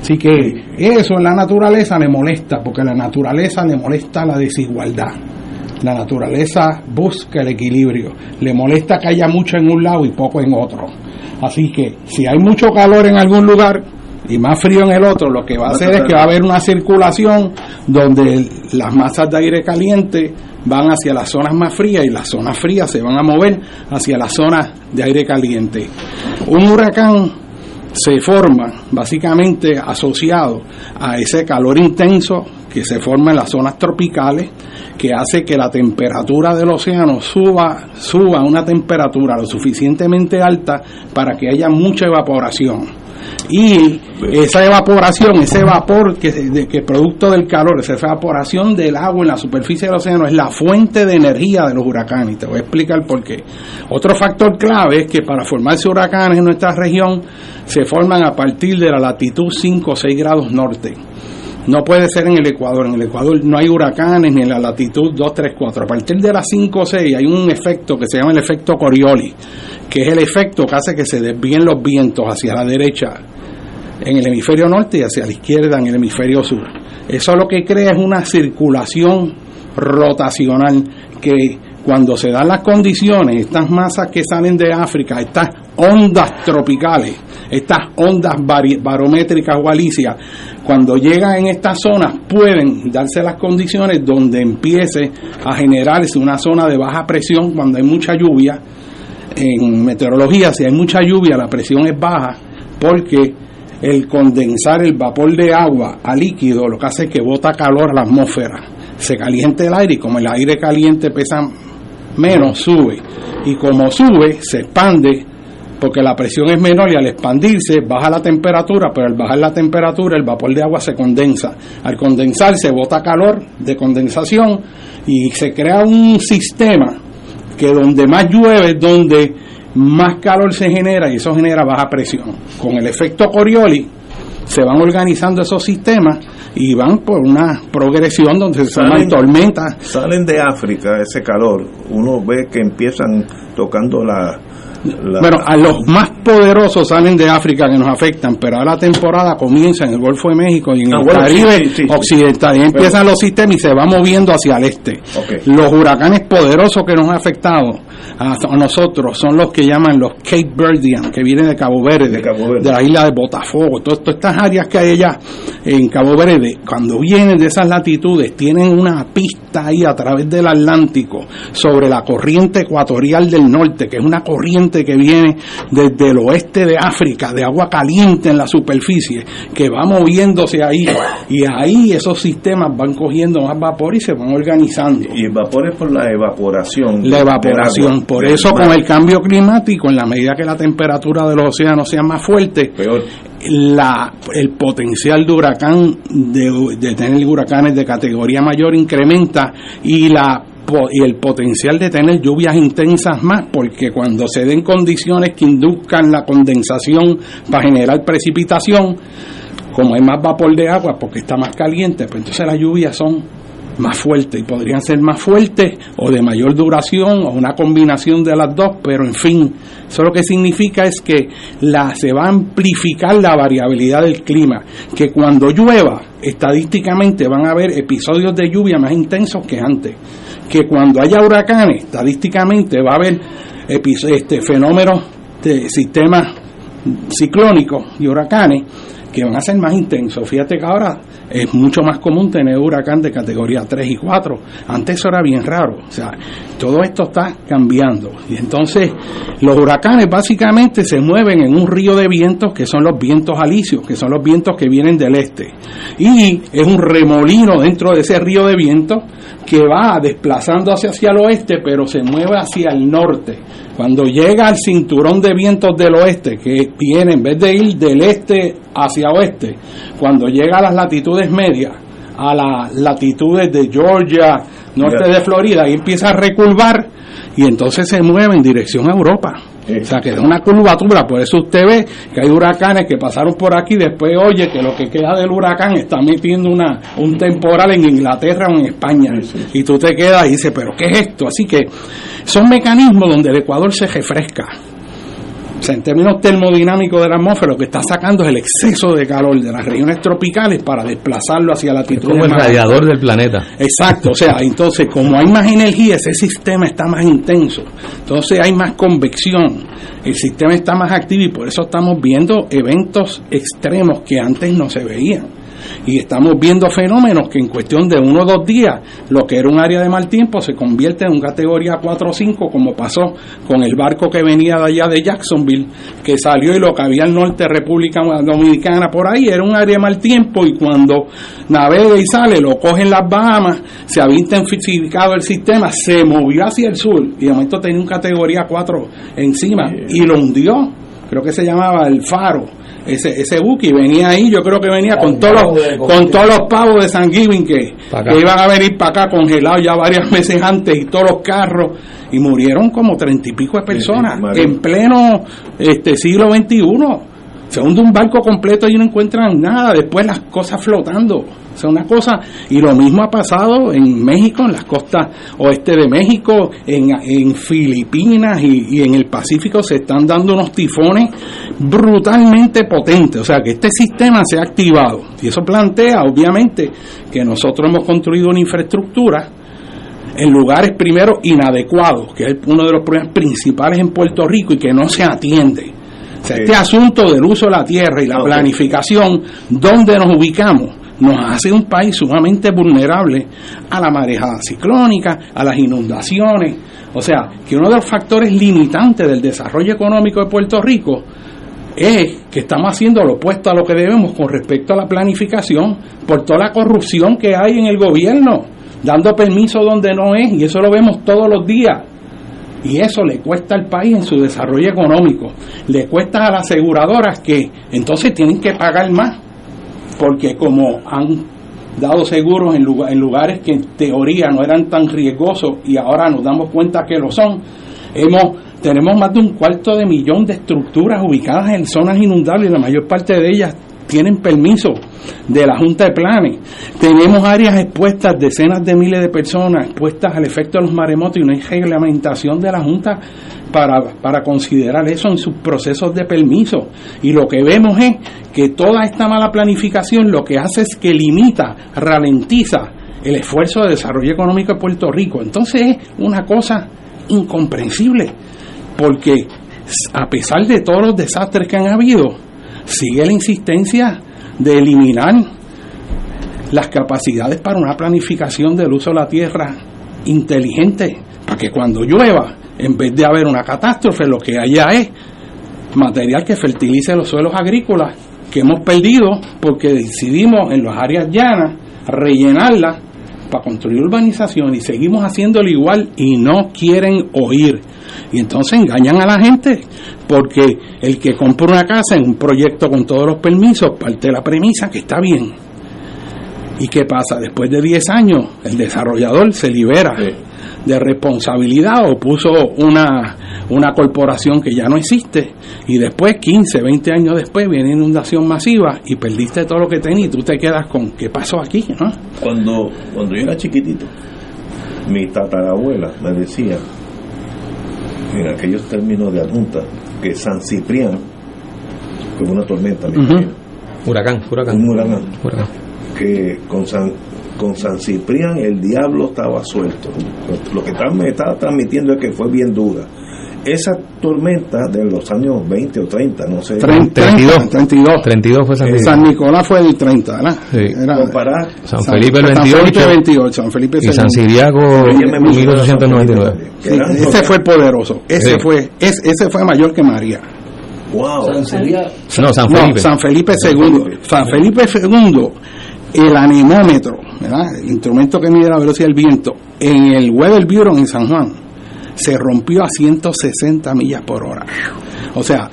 Así que eso en la naturaleza le molesta, porque la naturaleza le molesta la desigualdad. La naturaleza busca el equilibrio. Le molesta que haya mucho en un lado y poco en otro. Así que si hay mucho calor en algún lugar y más frío en el otro, lo que va a hacer es que va a haber una circulación donde las masas de aire caliente van hacia las zonas más frías y las zonas frías se van a mover hacia las zonas de aire caliente. Un huracán se forma básicamente asociado a ese calor intenso que se forma en las zonas tropicales, que hace que la temperatura del océano suba, suba a una temperatura lo suficientemente alta para que haya mucha evaporación. Y esa evaporación, ese vapor que, de- que producto del calor, esa evaporación del agua en la superficie del océano es la fuente de energía de los huracanes. Te voy a explicar por qué. Otro factor clave es que para formarse huracanes en nuestra región se forman a partir de la latitud 5 o 6 grados norte. No puede ser en el Ecuador. En el Ecuador no hay huracanes ni en la latitud 2, 3, 4. A partir de las 5 o 6 hay un efecto que se llama el efecto Coriolis, que es el efecto que hace que se desvíen los vientos hacia la derecha en el hemisferio norte y hacia la izquierda en el hemisferio sur. Eso lo que crea es una circulación rotacional que cuando se dan las condiciones, estas masas que salen de África, estas ondas tropicales, estas ondas barométricas o alisias, cuando llegan en estas zonas pueden darse las condiciones donde empiece a generarse una zona de baja presión cuando hay mucha lluvia. En meteorología, si hay mucha lluvia, la presión es baja porque el condensar el vapor de agua a líquido lo que hace es que bota calor a la atmósfera. Se calienta el aire y como el aire caliente pesa menos, sube. Y como sube, se expande porque la presión es menor y al expandirse baja la temperatura, pero al bajar la temperatura el vapor de agua se condensa. Al condensarse bota calor de condensación y se crea un sistema que donde más llueve es donde más calor se genera y eso genera baja presión. Con el efecto Coriolis se van organizando esos sistemas y van por una progresión donde se Salen- tormentas. Salen de África ese calor, uno ve que empiezan tocando la... la- Bueno, a los más poderosos salen de África que nos afectan, pero ahora la temporada comienza en el Golfo de México y en Ah, el bueno, Caribe sí, sí, sí. occidental. Y empiezan los sistemas y se va moviendo hacia el este. Los huracanes poderosos que nos han afectado a, nosotros son los que llaman los Cape Verdean, que vienen de Cabo Verde, de, la isla de Botafogo, todas estas áreas que hay allá en Cabo Verde, cuando vienen de esas latitudes, tienen una pista ahí a través del Atlántico sobre la corriente ecuatorial del norte, que es una corriente que viene desde el oeste de África, de agua caliente en la superficie, que va moviéndose ahí, y ahí esos sistemas van cogiendo más vapor y se van organizando. Y el vapor es por la evaporación. La evaporación. agua, Por eso, mar. con el cambio climático, en la medida que la temperatura de los océanos sea más fuerte, la, el potencial de huracán, de, tener huracanes de categoría mayor, incrementa y la y el potencial de tener lluvias intensas más, porque cuando se den condiciones que induzcan la condensación para generar precipitación, como hay más vapor de agua porque está más caliente, pues entonces las lluvias son más fuertes y podrían ser más fuertes o de mayor duración o una combinación de las dos, pero en fin, eso lo que significa es que la, se va a amplificar la variabilidad del clima, que cuando llueva, estadísticamente van a haber episodios de lluvia más intensos que antes, que cuando haya huracanes, estadísticamente va a haber este, fenómenos de sistemas ciclónicos y huracanes que van a ser más intensos. Fíjate que ahora es mucho más común tener huracán de categoría 3 y 4. Antes eso era bien raro. O sea, todo esto está cambiando. Y entonces los huracanes básicamente se mueven en un río de vientos que son los vientos alisios, que son los vientos que vienen del este. Y es un remolino dentro de ese río de vientos que va desplazándose hacia el oeste, pero se mueve hacia el norte. Cuando llega al cinturón de vientos del oeste, que viene en vez de ir del este hacia oeste, cuando llega a las latitudes medias, a las latitudes de Georgia, norte de Florida, y empieza a recurvar y entonces se mueve en dirección a Europa. O sea, que es una curvatura, por eso usted ve que hay huracanes que pasaron por aquí, después oye que lo que queda del huracán está metiendo una, un temporal en Inglaterra o en España. Y tú te quedas y dices, pero ¿qué es esto? Así que son mecanismos donde el Ecuador se refresca. O sea, en términos termodinámicos de la atmósfera, lo que está sacando es el exceso de calor de las regiones tropicales para desplazarlo hacia latitudes Como el más altas. radiador del planeta. Exacto, o sea, entonces como hay más energía, ese sistema está más intenso, entonces hay más convección, el sistema está más activo y por eso estamos viendo eventos extremos que antes no se veían. Y estamos viendo fenómenos que en cuestión de uno o dos días, lo que era un área de mal tiempo se convierte en una categoría 4 o 5, como pasó con el barco que venía de allá de Jacksonville, que salió y lo que había al norte, República Dominicana, por ahí, era un área de mal tiempo y cuando navega y sale, lo cogen las Bahamas, se había intensificado el sistema, se movió hacia el sur y de momento tenía un categoría 4 encima y lo hundió. Creo que se llamaba el Faro. Ese, ese buque y venía ahí, yo creo que venía con todos los, con todos los pavos de San Giving que, que iban a venir para acá congelados ya varios meses antes y todos los carros y murieron como treinta y pico de personas en pleno este siglo XXI se hunde un barco completo y no encuentran nada, después las cosas flotando. O sea, una cosa, y lo mismo ha pasado en México, en las costas oeste de México, en, Filipinas y, y en el Pacífico se están dando unos tifones brutalmente potentes. O sea, que este sistema se ha activado. Y eso plantea, obviamente, que nosotros hemos construido una infraestructura en lugares primero inadecuados, que es uno de los problemas principales en Puerto Rico y que no se atiende. Este asunto del uso de la tierra y la planificación, donde nos ubicamos, nos hace un país sumamente vulnerable a la marejada ciclónica, a las inundaciones. O sea, que uno de los factores limitantes del desarrollo económico de Puerto Rico es que estamos haciendo lo opuesto a lo que debemos con respecto a la planificación por toda la corrupción que hay en el gobierno, dando permiso donde no es, y eso lo vemos todos los días. Y eso le cuesta al país en su desarrollo económico. Le cuesta a las aseguradoras que entonces tienen que pagar más. Porque como han dado seguros en, lugar, en lugares que en teoría no eran tan riesgosos y ahora nos damos cuenta que lo son, hemos tenemos más de un cuarto de millón de estructuras ubicadas en zonas inundables la mayor parte de ellas tienen permiso de la Junta de Planes. Tenemos áreas expuestas, decenas de miles de personas expuestas al efecto de los maremotos y no hay reglamentación de la Junta para, para considerar eso en sus procesos de permiso. Y lo que vemos es que toda esta mala planificación lo que hace es que limita, ralentiza el esfuerzo de desarrollo económico de Puerto Rico. Entonces es una cosa incomprensible, porque a pesar de todos los desastres que han habido, sigue la insistencia de eliminar las capacidades para una planificación del uso de la tierra inteligente, para que cuando llueva, en vez de haber una catástrofe, lo que haya es material que fertilice los suelos agrícolas que hemos perdido porque decidimos en las áreas llanas rellenarlas para construir urbanización y seguimos haciéndolo igual y no quieren oír. Y entonces engañan a la gente porque el que compra una casa en un proyecto con todos los permisos parte de la premisa que está bien. ¿Y qué pasa? Después de 10 años el desarrollador se libera de responsabilidad o puso una, una corporación que ya no existe y después 15, 20 años después viene inundación masiva y perdiste todo lo que tenías y tú te quedas con ¿qué pasó aquí? ¿no? Cuando, cuando yo era chiquitito, mi tatarabuela me decía, en aquellos términos de adjunta, que San Ciprián, fue una tormenta, me Huracán, huracán. un huracán, Huracán. que con San, con San Ciprián el diablo estaba suelto. Lo que está- me está transmitiendo es que fue bien dura. Esa tormenta de los años 20 o 30, no sé. 32. 32. 32 fue San Eh, Miguel. San Nicolás fue del 30, ¿verdad? Sí. Era- Comparar San Felipe el San 28. Felipe 28, San Felipe y San segundo. Siriaco Ella me mencionó 1899. Sí, ese fue poderoso. Ese Sí. fue es- ese fue mayor que María. Wow. No, San Felipe. No, San Felipe II. San Felipe II, el anemómetro, ¿verdad? el instrumento que mide la velocidad del viento, en el Weather Bureau en San Juan, se rompió a 160 millas por hora. O sea,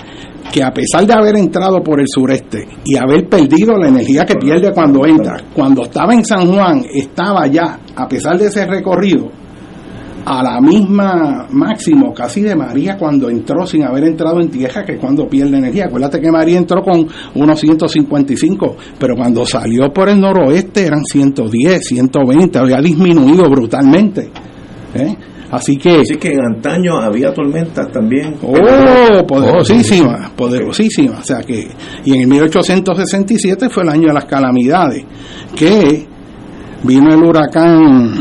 que a pesar de haber entrado por el sureste y haber perdido la energía que pierde cuando entra, cuando estaba en San Juan, estaba ya, a pesar de ese recorrido, a la misma máximo casi de María cuando entró sin haber entrado en tierra que cuando pierde energía. Acuérdate que María entró con unos 155, pero cuando salió por el noroeste eran 110, 120, había disminuido brutalmente. ¿eh? Así que... Así que en antaño había tormentas también. Oh, poderosísima, poderosísima. O sea que, y en el 1867 fue el año de las calamidades, que vino el huracán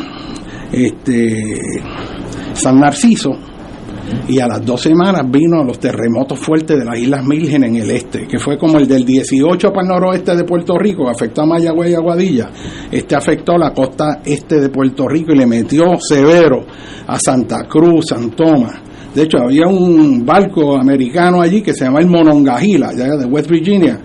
este, San Narciso y a las dos semanas vino los terremotos fuertes de las Islas Mírgenes en el este, que fue como el del 18 para el noroeste de Puerto Rico, que afectó a Mayagüez y Aguadilla. Este afectó la costa este de Puerto Rico y le metió severo a Santa Cruz, San Tomás. De hecho, había un barco americano allí que se llama el Monongahela, allá de West Virginia,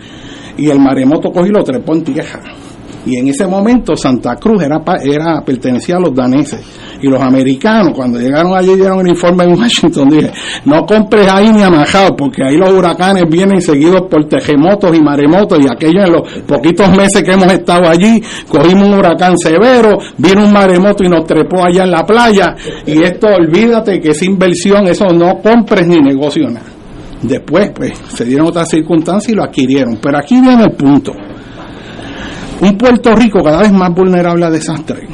y el maremoto cogió y lo trepó en. Y en ese momento Santa Cruz era, era pertenecía a los daneses. Y los americanos, cuando llegaron allí, dieron el informe en Washington, dije, no compres ahí ni amajado, porque ahí los huracanes vienen seguidos por terremotos y maremotos, y aquello en los poquitos meses que hemos estado allí, cogimos un huracán severo, vino un maremoto y nos trepó allá en la playa, y esto, olvídate que esa inversión, eso no compres ni negocio nada. Después, pues, se dieron otras circunstancias y lo adquirieron. Pero aquí viene el punto. Un Puerto Rico cada vez más vulnerable a desastres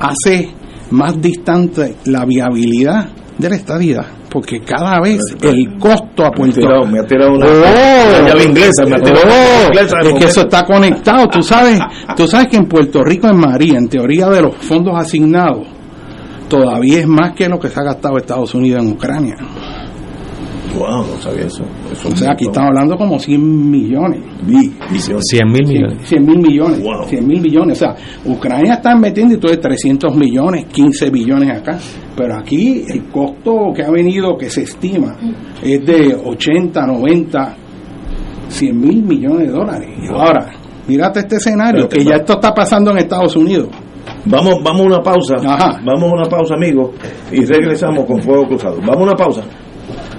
hace más distante la viabilidad de la estadidad. Porque cada vez el costo a Puerto tirado- me ha tirado una- Oh, inglesa, me ha tirado oh, inglesa, es que eso está conectado. Tú sabes, tú sabes que en Puerto Rico, en María, en teoría de los fondos asignados, todavía es más que lo que se ha gastado Estados Unidos en Ucrania. Wow, no sabía eso. Eso O sea, aquí estamos hablando como 100 millones. 100 mil millones. 100 mil millones. 100 mil millones. O sea, Ucrania está metiendo y todo de 300 millones, 15 billones acá. Pero aquí el costo que ha venido, que se estima, es de 80, 90, 100 mil millones de dólares. Y ahora, mírate este escenario, que ya esto está pasando en Estados Unidos. Vamos, vamos a una pausa. Vamos a una pausa, amigos, y regresamos con Fuego Cruzado. Vamos a una pausa.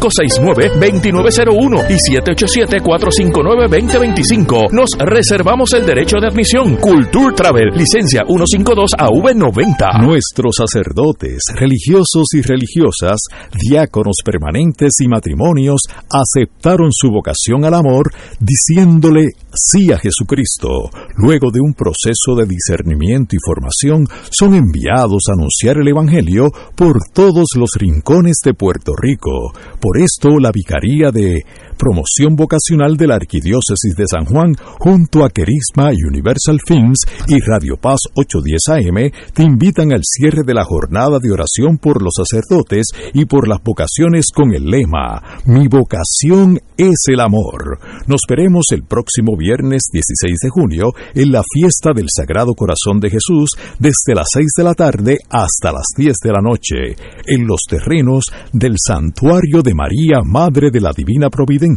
787-569-2901 y 787-459-2025. Nos reservamos el derecho de admisión. Culture Travel, licencia 152AV90. Nuestros sacerdotes, religiosos y religiosas, diáconos permanentes y matrimonios aceptaron su vocación al amor diciéndole sí a Jesucristo. Luego de un proceso de discernimiento y formación, son enviados a anunciar el Evangelio por todos los rincones de Puerto Rico. Por esto, la Vicaría de Promoción Vocacional de la Arquidiócesis de San Juan, junto a Querisma Universal Films y Radio Paz 810 AM, te invitan al cierre de la jornada de oración por los sacerdotes y por las vocaciones con el lema Mi vocación es el amor. Nos veremos el próximo viernes 16 de junio en la fiesta del Sagrado Corazón de Jesús desde las 6 de la tarde hasta las 10 de la noche en los terrenos del Santuario de María, Madre de la Divina Providencia,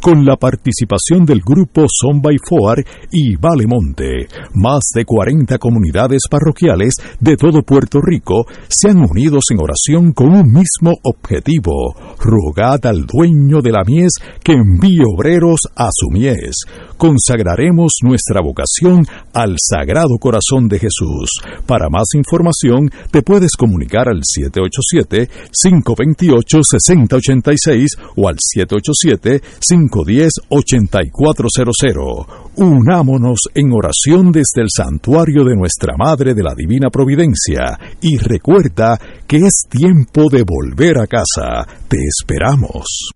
con la participación del grupo Son by Foar y Valemonte. Más de 40 comunidades parroquiales de todo Puerto Rico se han unido en oración con un mismo objetivo, rogad al dueño de la mies que envíe obreros a su mies. Consagraremos nuestra vocación al Sagrado Corazón de Jesús. Para más información, te puedes comunicar al 787-528-6086 o al 787-510-8400. Unámonos en oración desde el santuario de nuestra Madre de la Divina Providencia y recuerda que es tiempo de volver a casa. Te esperamos.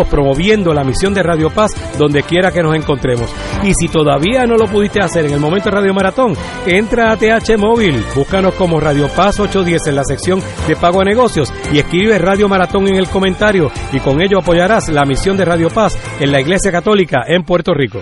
promoviendo la misión de Radio Paz donde quiera que nos encontremos. Y si todavía no lo pudiste hacer en el momento de Radio Maratón, entra a TH Móvil, búscanos como Radio Paz 810 en la sección de pago a negocios y escribe Radio Maratón en el comentario y con ello apoyarás la misión de Radio Paz en la Iglesia Católica en Puerto Rico.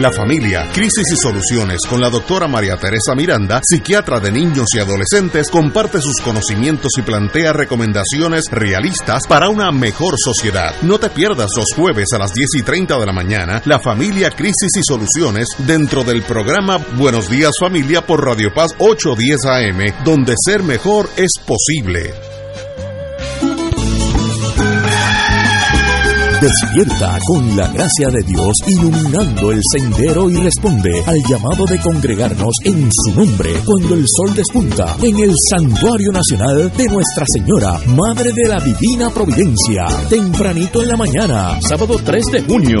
La familia, crisis y soluciones con la doctora María Teresa Miranda, psiquiatra de niños y adolescentes, comparte sus conocimientos y plantea recomendaciones realistas para una mejor sociedad. No te pierdas los jueves a las 10 y 30 de la mañana, la familia, crisis y soluciones dentro del programa Buenos Días Familia por Radio Paz 810 AM, donde ser mejor es posible. Despierta con la gracia de Dios iluminando el sendero y responde al llamado de congregarnos en su nombre cuando el sol despunta en el Santuario Nacional de Nuestra Señora, Madre de la Divina Providencia, tempranito en la mañana, sábado 3 de junio.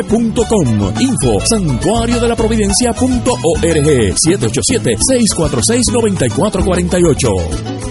Info santuario de la providencia.org 787-646-9448.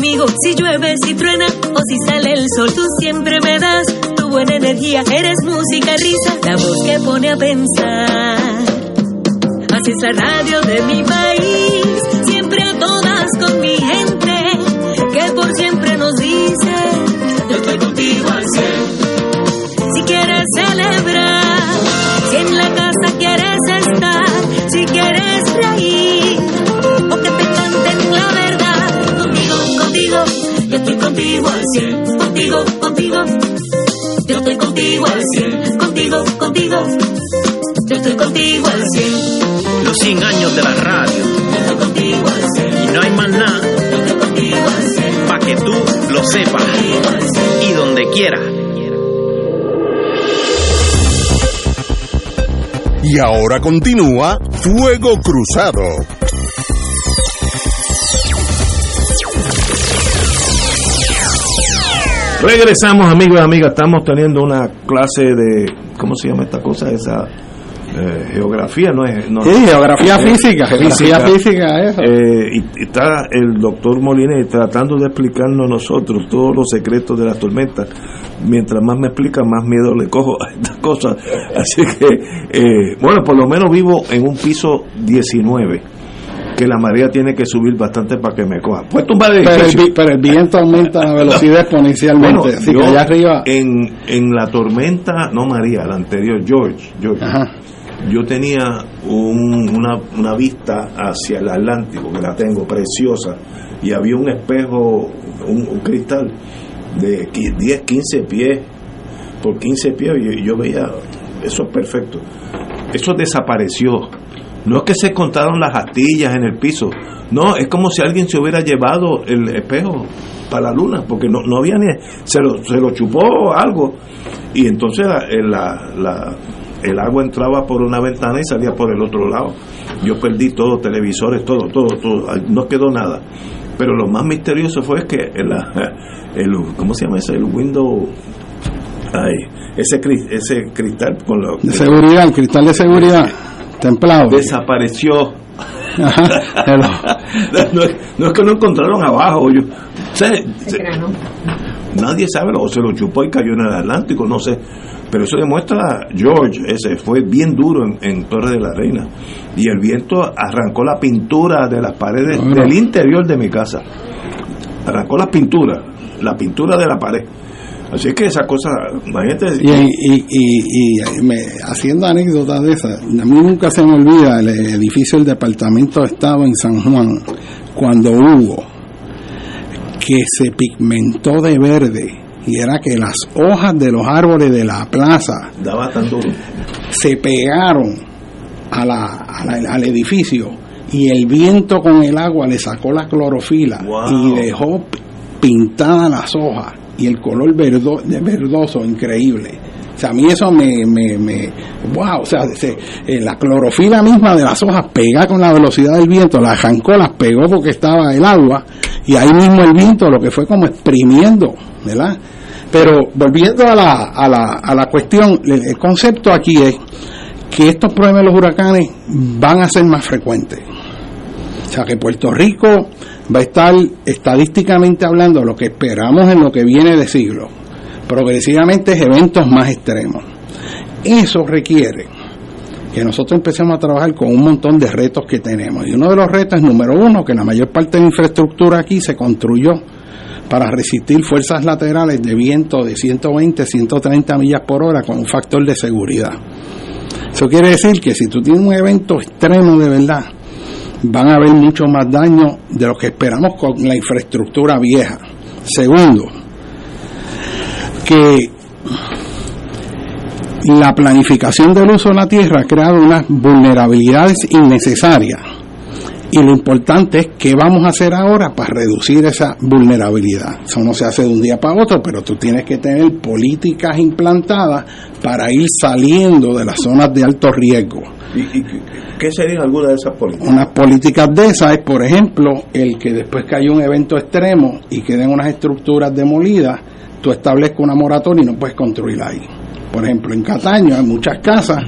Si llueve, si truena o si sale el sol, tú siempre me das tu buena energía. Eres música, risa, la voz que pone a pensar. Así es la radio de mi país, yo estoy contigo al cielo. Los 100 años de la radio. Y no hay más nada. Para que tú lo sepas. Y donde quiera. Y ahora continúa Fuego Cruzado. Regresamos amigos y amigas, estamos teniendo una clase de, ¿cómo se llama esta cosa? Esa eh, geografía, no es... No, Sí, geografía física, geografía física, eso. Eh, y está el doctor Molinés tratando de explicarnos a nosotros todos los secretos de las tormentas. Mientras más me explica, más miedo le cojo a estas cosas. Así que, eh, bueno, por lo menos vivo en un piso 19 que la marea tiene que subir bastante para que me coja. Puesto un par de Pero el, pero el viento aumenta la velocidad exponencialmente. Bueno, así que yo allá arriba. En, en la tormenta, no María, la anterior, George, George yo tenía un- una, una vista hacia el Atlántico, que la tengo preciosa, y había un espejo, un, un cristal de qui- 10, 15 pies por 15 pies, y yo veía, eso es perfecto. Eso desapareció. No es que se encontraron las astillas en el piso, no, es como si alguien se hubiera llevado el espejo para la luna, porque no, no había ni, se lo, se lo chupó algo, y entonces la, la- la- el agua entraba por una ventana y salía por el otro lado. Yo perdí todo, televisores, todo, todo, todo, no quedó nada. Pero lo más misterioso fue que el, el ¿cómo se llama ese? El window, ay, ese, ese cristal con lo, De seguridad, el cristal de seguridad templado. desapareció. No, es- no es que lo encontraron abajo. Yo, sé, se- nadie sabe, o se lo chupó y cayó en el Atlántico, no sé. Pero eso demuestra, George, ese fue bien duro en, en Torre de la Reina. Y el viento arrancó la pintura de las paredes Bueno. del interior de mi casa. Arrancó la pintura, la pintura de la pared. Así que esa cosa, imagínate. Y, y, y, y me- haciendo anécdotas de esas, a mí nunca se me olvida el edificio del Departamento de Estado en San Juan, cuando hubo que se pigmentó de verde y era que las hojas de los árboles de la plaza daba tan duro. se pegaron a la, a la- al edificio y el viento con el agua le sacó la clorofila y dejó pintadas las hojas y el color de verdoso increíble. O sea, a mí eso me, me, me wow, o sea, se- eh, la clorofila misma de las hojas pega con la velocidad del viento, las arrancó, las pegó porque estaba el agua y ahí mismo el viento lo que fue como exprimiendo, ¿verdad? Pero volviendo a la, a la, a la cuestión, el, el concepto aquí es que estos problemas de los huracanes van a ser más frecuentes. O sea que Puerto Rico va a estar estadísticamente hablando lo que esperamos en lo que viene de siglo, progresivamente eventos más extremos. Eso requiere que nosotros empecemos a trabajar con un montón de retos que tenemos. Y uno de los retos, número uno, que la mayor parte de la infraestructura aquí se construyó para resistir fuerzas laterales de viento de 120, 130 millas por hora con un factor de seguridad. Eso quiere decir que si tú tienes un evento extremo de verdad, van a haber mucho más daño de lo que esperamos con la infraestructura vieja. Segundo, que la planificación del uso de la tierra ha creado unas vulnerabilidades innecesarias. Y lo importante es qué vamos a hacer ahora para reducir esa vulnerabilidad. Eso no se hace de un día para otro, pero tú tienes que tener políticas implantadas para ir saliendo de las zonas de alto riesgo. ¿Y, y qué serían algunas de esas políticas? Unas políticas de esas es, por ejemplo, el que después que haya un evento extremo y queden unas estructuras demolidas, tú establezcas una moratoria y no puedes construir ahí. Por ejemplo, en Cataño hay muchas casas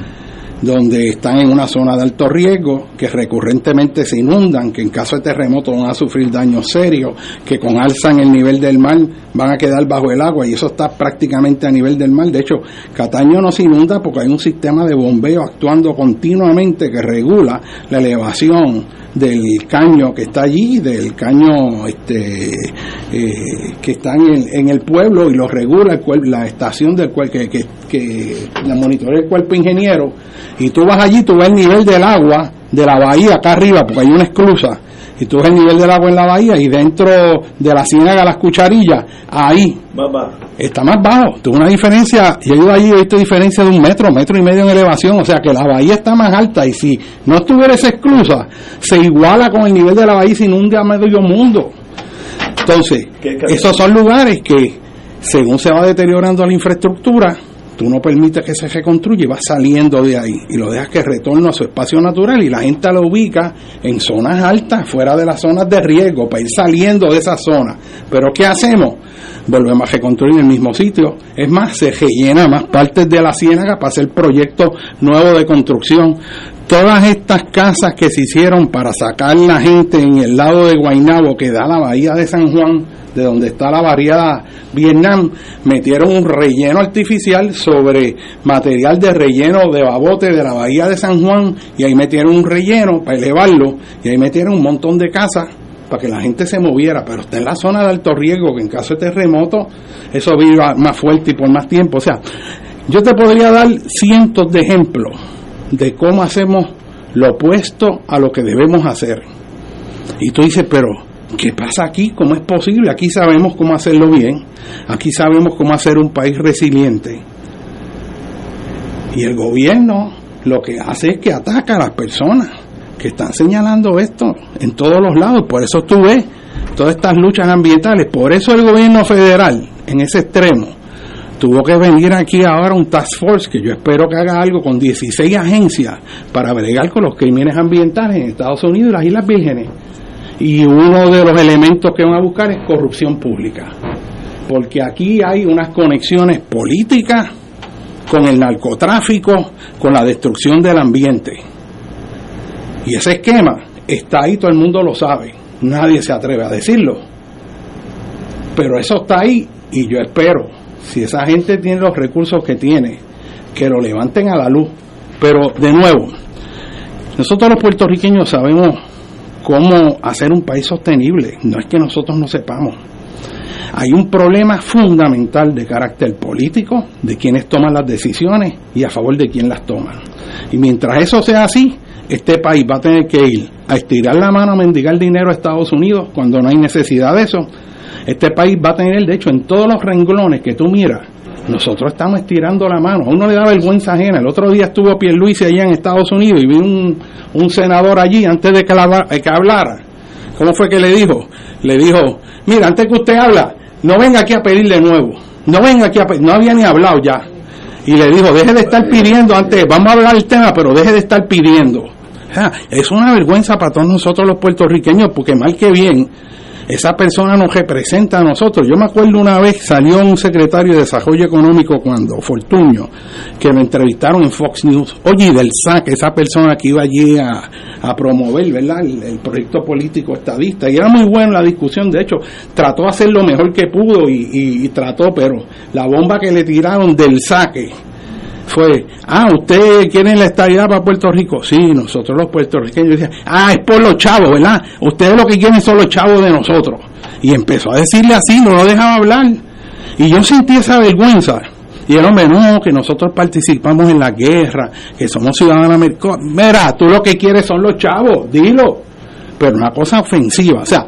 donde están en una zona de alto riesgo, que recurrentemente se inundan, que en caso de terremoto van a sufrir daños serios, que con alza en el nivel del mar van a quedar bajo el agua y eso está prácticamente a nivel del mar. De hecho, Cataño no se inunda porque hay un sistema de bombeo actuando continuamente que regula la elevación del caño que está allí, del caño este, eh, que está en el, en el pueblo y lo regula la estación del cual que, que, que la monitorea el cuerpo ingeniero. Y tú vas allí, tú ves el nivel del agua de la bahía acá arriba porque hay una esclusa y tú ves el nivel del agua en la bahía y dentro de la ciénaga las cucharillas, ahí está más bajo. Tuvo una diferencia, yo ido allí y he visto diferencia de un metro, metro y medio en elevación, o sea que la bahía está más alta y si no estuviera esa esclusa, se iguala con el nivel de la bahía y se inunda a medio mundo. Entonces, esos son lugares que, según se va deteriorando la infraestructura, tú no permites que se reconstruya va saliendo de ahí y lo dejas que retorne a su espacio natural y la gente lo ubica en zonas altas, fuera de las zonas de riesgo, para ir saliendo de esas zonas. Pero ¿qué hacemos? Volvemos a reconstruir en el mismo sitio. Es más, se rellena más partes de la ciénaga para hacer proyectos nuevos de construcción. Todas estas casas que se hicieron para sacar la gente en el lado de Guaynabo que da la bahía de San Juan, de donde está la variedad Vietnam, metieron un relleno artificial sobre material de relleno de babote de la bahía de San Juan y ahí metieron un relleno para elevarlo y ahí metieron un montón de casas para que la gente se moviera, pero está en la zona de alto riesgo que en caso de terremoto eso viva más fuerte y por más tiempo. O sea, yo te podría dar cientos de ejemplos de cómo hacemos lo opuesto a lo que debemos hacer. Y tú dices, pero ¿qué pasa aquí? ¿Cómo es posible? Aquí sabemos cómo hacerlo bien, aquí sabemos cómo hacer un país resiliente. Y el gobierno lo que hace es que ataca a las personas que están señalando esto en todos los lados. Por eso tú ves todas estas luchas ambientales. Por eso el gobierno federal, en ese extremo, tuvo que venir aquí ahora un task force que yo espero que haga algo con 16 agencias para bregar con los crímenes ambientales en Estados Unidos y las Islas Vírgenes. Y uno de los elementos que van a buscar es corrupción pública. Porque aquí hay unas conexiones políticas con el narcotráfico, con la destrucción del ambiente. Y ese esquema está ahí, todo el mundo lo sabe. Nadie se atreve a decirlo. Pero eso está ahí y yo espero, si esa gente tiene los recursos que tiene, que lo levanten a la luz. Pero de nuevo, nosotros los puertorriqueños sabemos cómo hacer un país sostenible. No es que nosotros no sepamos. Hay un problema fundamental de carácter político, de quienes toman las decisiones y a favor de quién las toman. Y mientras eso sea así, este país va a tener que ir a estirar la mano a mendigar dinero a Estados Unidos cuando no hay necesidad de eso. Este país va a tener, de hecho, en todos los renglones que tú miras, nosotros estamos estirando la mano. A uno le da vergüenza ajena. El otro día estuvo Pierluisi allá en Estados Unidos y vi un, un senador allí antes de que, la- que hablara. ¿Cómo fue que le dijo? Le dijo, mira, antes que usted habla, no venga aquí a pedir de nuevo. No venga aquí a pedir. No había ni hablado ya. Y le dijo, deje de estar pidiendo antes, vamos a hablar del tema, pero deje de estar pidiendo. Sea, es una vergüenza para todos nosotros los puertorriqueños, porque mal que bien, esa persona nos representa a nosotros. Yo me acuerdo una vez salió un secretario de Desarrollo Económico cuando Fortuño, que lo entrevistaron en Fox News. Oye, del SAC, esa persona que iba allí a, a promover, ¿verdad? El, el proyecto político estadista. Y era muy buena la discusión, de hecho, trató de hacer lo mejor que pudo y- y trató, pero la bomba que le tiraron del saque fue, ah, ¿usted quiere la estabilidad para Puerto Rico? Sí, nosotros los puertorriqueños decían, ah, es por los chavos, ¿verdad? Ustedes lo que quieren son los chavos de nosotros. Y empezó a decirle así, no lo dejaba hablar. Y yo sentí esa vergüenza. Y el hombre, no, que nosotros participamos en la guerra, que somos ciudadanos americanos. Mira, tú lo que quieres son los chavos, dilo. Pero una cosa ofensiva. O sea,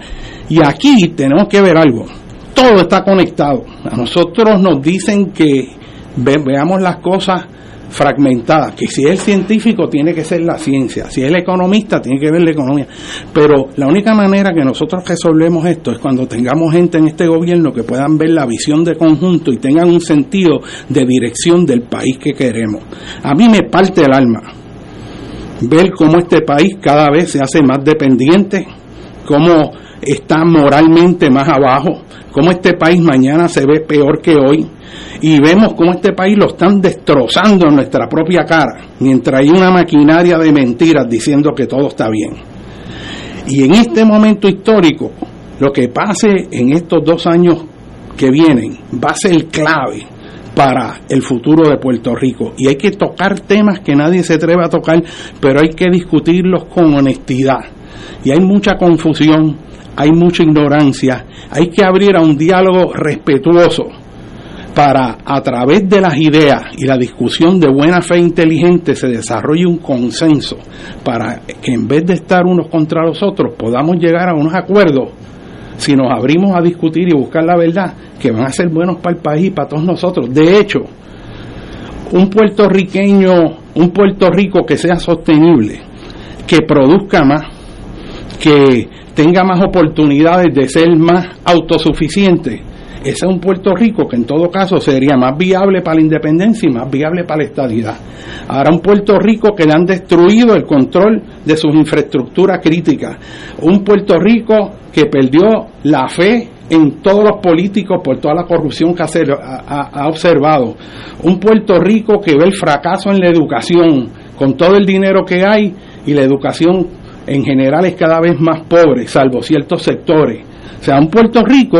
y aquí tenemos que ver algo. Todo está conectado. A nosotros nos dicen que ve- veamos las cosas fragmentadas, que si es científico tiene que ser la ciencia, si es el economista tiene que ver la economía, pero la única manera que nosotros resolvemos esto es cuando tengamos gente en este gobierno que puedan ver la visión de conjunto y tengan un sentido de dirección del país que queremos. A mí me parte el alma ver cómo este país cada vez se hace más dependiente, cómo está moralmente más abajo, cómo este país mañana se ve peor que hoy y vemos cómo este país lo están destrozando en nuestra propia cara, mientras hay una maquinaria de mentiras diciendo que todo está bien. Y en este momento histórico, lo que pase en estos dos años que vienen va a ser clave para el futuro de Puerto Rico. Y hay que tocar temas que nadie se atreve a tocar, pero hay que discutirlos con honestidad. Y hay mucha confusión, hay mucha ignorancia, hay que abrir a un diálogo respetuoso para a través de las ideas y la discusión de buena fe inteligente se desarrolle un consenso para que en vez de estar unos contra los otros podamos llegar a unos acuerdos si nos abrimos a discutir y buscar la verdad que van a ser buenos para el país y para todos nosotros. De hecho, un puertorriqueño, un Puerto Rico que sea sostenible, que produzca más, que tenga más oportunidades de ser más autosuficiente, ese es un Puerto Rico que en todo caso sería más viable para la independencia y más viable para la estadidad. Ahora un Puerto Rico que le han destruido el control de sus infraestructuras críticas. Un Puerto Rico que perdió la fe en todos los políticos por toda la corrupción que ha, ser- ha- ha- ha observado. Un Puerto Rico que ve el fracaso en la educación con todo el dinero que hay y la educación en general es cada vez más pobre, salvo ciertos sectores. O sea, un Puerto Rico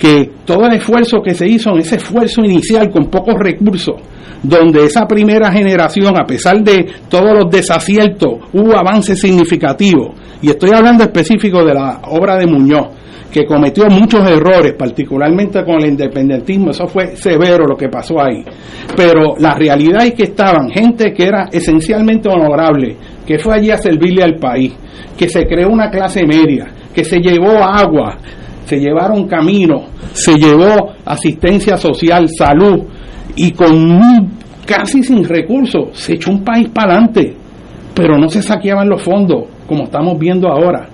que todo el esfuerzo que se hizo en ese esfuerzo inicial con pocos recursos, donde esa primera generación, a pesar de todos los desaciertos, hubo avances significativos. Y estoy hablando específico de la obra de Muñoz, que cometió muchos errores, particularmente con el independentismo, eso fue severo lo que pasó ahí. Pero la realidad es que estaban gente que era esencialmente honorable, que fue allí a servirle al país, que se creó una clase media, que se llevó agua, se llevaron camino, se llevó asistencia social, salud, y con casi sin recursos se echó un país para adelante, pero no se saqueaban los fondos, como estamos viendo ahora.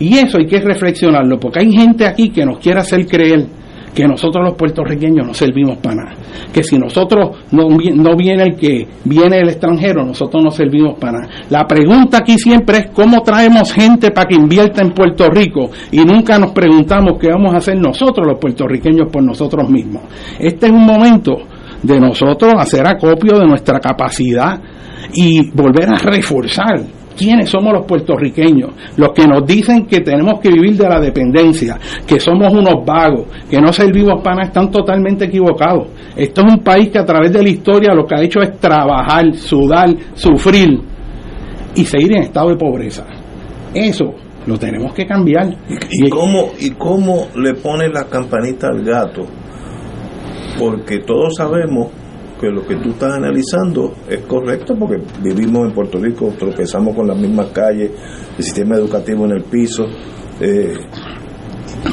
Y eso hay que reflexionarlo, porque hay gente aquí que nos quiere hacer creer que nosotros los puertorriqueños no servimos para nada, que si nosotros no, viene el que viene el extranjero, nosotros no servimos para nada. La pregunta aquí siempre es cómo traemos gente para que invierta en Puerto Rico y nunca nos preguntamos qué vamos a hacer nosotros los puertorriqueños por nosotros mismos. Este es un momento de nosotros hacer acopio de nuestra capacidad y volver a reforzar quiénes somos los puertorriqueños, los que nos dicen que tenemos que vivir de la dependencia, que somos unos vagos, que no servimos para nada, están totalmente equivocados. Esto es un país que a través de la historia lo que ha hecho es trabajar, sudar, sufrir y seguir en estado de pobreza. Eso lo tenemos que cambiar. ¿Y, cómo, ¿Y cómo le pone la campanita al gato? Porque todos sabemos que lo que tú estás analizando es correcto porque vivimos en Puerto Rico, tropezamos con las mismas calles, el sistema educativo en el piso. Eh,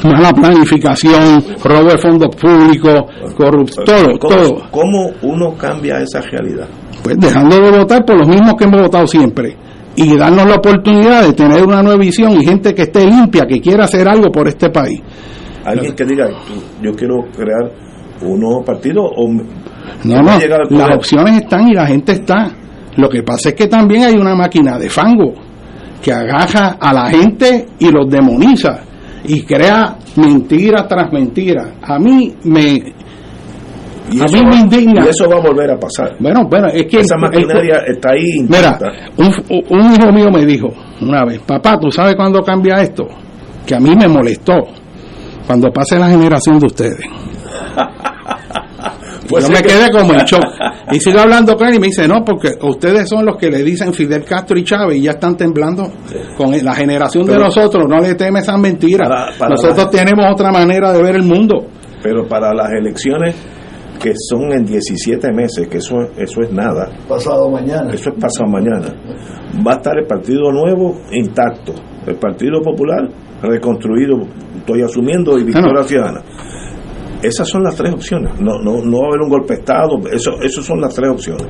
mala planificación, robo de fondos públicos, corrupción, todo, ¿Cómo, todo. ¿Cómo uno cambia esa realidad? Pues dejando de votar por los mismos que hemos votado siempre y darnos la oportunidad de tener una nueva visión y gente que esté limpia, que quiera hacer algo por este país. Alguien que diga, yo quiero crear un nuevo partido o no, no, las opciones están y la gente está. Lo que pasa es que también hay una máquina de fango que agaja a la gente y los demoniza y crea mentira tras mentira. A mí me y a mí va- me indigna. y eso va a volver a pasar. Bueno, bueno, es que esa el- maquinaria está ahí. Mira, un, un hijo mío me dijo una vez, papá, ¿tú sabes cuándo cambia esto? Que a mí me molestó cuando pase la generación de ustedes. Pues yo me que- quedé como en shock. Y sigo hablando con él y me dice, no, porque ustedes son los que le dicen Fidel Castro y Chávez y ya están temblando. Con la generación de nosotros no le teme esas mentiras. Para- para nosotros la- tenemos otra manera de ver el mundo. Pero para las elecciones que son en 17 meses, que eso, eso es nada. Pasado mañana. Eso es pasado mañana. Va a estar el Partido Nuevo intacto, el Partido Popular reconstruido, estoy asumiendo, y Victoria Bueno. Ciudadana. Esas son las tres opciones. No, no, no va a haber un golpe de Estado. Eso, esas son las tres opciones.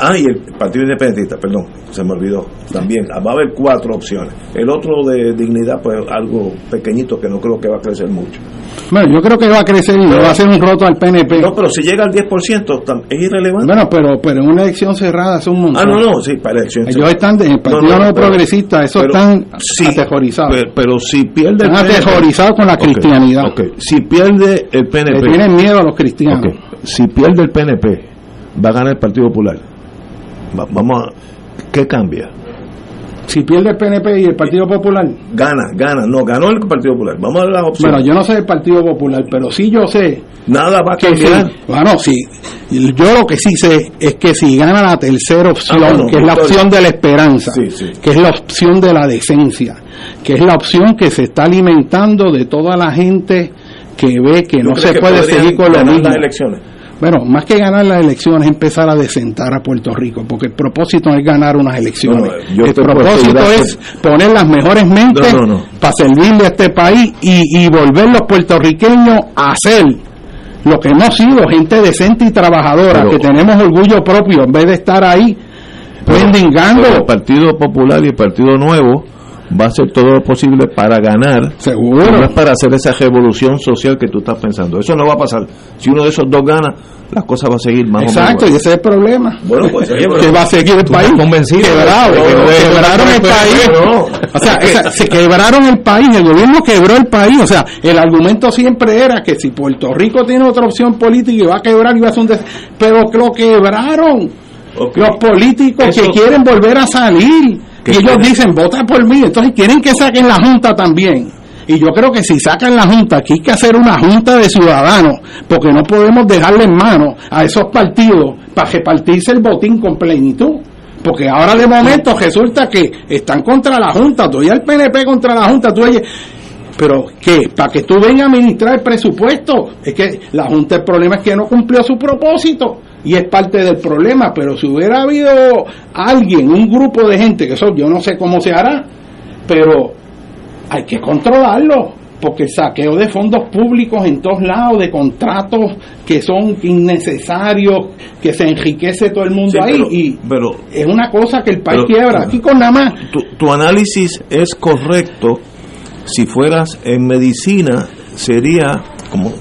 Ah, y el Partido Independentista, perdón, se me olvidó. También va a haber cuatro opciones. El otro de dignidad, pues algo pequeñito que no creo que va a crecer mucho. Bueno, yo creo que va a crecer y va a hacer un roto al PNP. No, pero si llega al 10%, tam- es irrelevante. Bueno, pero, pero en una elección cerrada es un montón. Ah, no, no, sí, para elecciones. Ellos están, en el Partido No, no, Nuevo pero- Progresista, esos pero están sí, aterrorizados. Pero, si pierde Están PNP aterrorizados con la cristianidad. Si pierde el PNP. Le tienen miedo a los cristianos. Si pierde el PNP, va a ganar el Partido Popular. Va- vamos a. ¿Qué cambia? Si pierde el PNP y el Partido Popular. Gana, gana. No, ganó el Partido Popular. Vamos a ver las opciones. Bueno, yo no sé del Partido Popular, pero sí yo sé Nada va a que cambiar. sí. Bueno, sí. Yo lo que sí sé es que si gana la tercera opción, Ah, bueno, que es la opción de la esperanza, Sí, sí. que es la opción de la decencia, que es la opción que se está alimentando de toda la gente que ve que ¿Tú no se que puede seguir con lo mismo. las elecciones? Bueno, más que ganar las elecciones, es empezar a desentar a Puerto Rico, porque el propósito no es ganar unas elecciones. No, el propósito es poner las mejores mentes No, no, no. para servirle a este país y, y volver los puertorriqueños a ser lo que hemos sido, gente decente y trabajadora, Pero- que tenemos orgullo propio, en vez de estar ahí mendigando. El Partido Popular y el Partido Nuevo va a hacer todo lo posible para ganar. Seguro. No es para hacer esa revolución social que tú estás pensando. Eso no va a pasar. Si uno de esos dos gana, la cosa va a seguir más Exacto, o y menos. ese es el problema. Bueno, pues, oye, pero- que va a seguir el país convencido. quebrado. No, no, quebraron el país. no. O sea, esa- se quebraron el país, el gobierno quebró el país. O sea, el argumento siempre era que si Puerto Rico tiene otra opción política y va a quebrar y va a hacer un des... Pero que lo quebraron. Los políticos Eso- que quieren volver a salir. Que Y ellos quieren- dicen, vota por mí. Entonces quieren que saquen la Junta también. Y yo creo que si sacan la Junta, aquí hay que hacer una Junta de ciudadanos, porque no podemos dejarle en mano a esos partidos para repartirse el botín con plenitud. Porque ahora de momento resulta que están contra la Junta, tú y el PNP contra la Junta, tú oyes, pero ¿qué? Para que tú vengas a administrar el presupuesto. Es que la Junta el problema es que no cumplió su propósito y es parte del problema, pero si hubiera habido alguien, un grupo de gente, que eso yo no sé cómo se hará, pero hay que controlarlo, porque el saqueo de fondos públicos en todos lados, de contratos que son innecesarios, que se enriquece todo el mundo Sí, ahí, pero- y pero es una cosa que el país pero- quiebra. Aquí con nada más tu, tu análisis es correcto si fueras en medicina sería como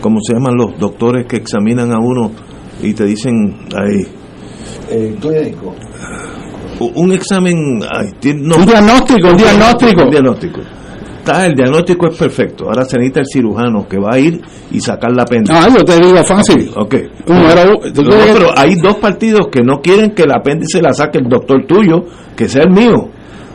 como se llaman los doctores que examinan a uno y te dicen ahí clínico. un examen ay, tiene- no. Un diagnóstico, un diagnóstico. un diagnóstico Está, el diagnóstico es perfecto ahora se necesita el cirujano que va a ir y sacar la apéndice Ah, yo te digo fácil. Ok. Número uno, No, pero hay dos partidos que no quieren que el apéndice la saque el doctor tuyo, que sea el mío.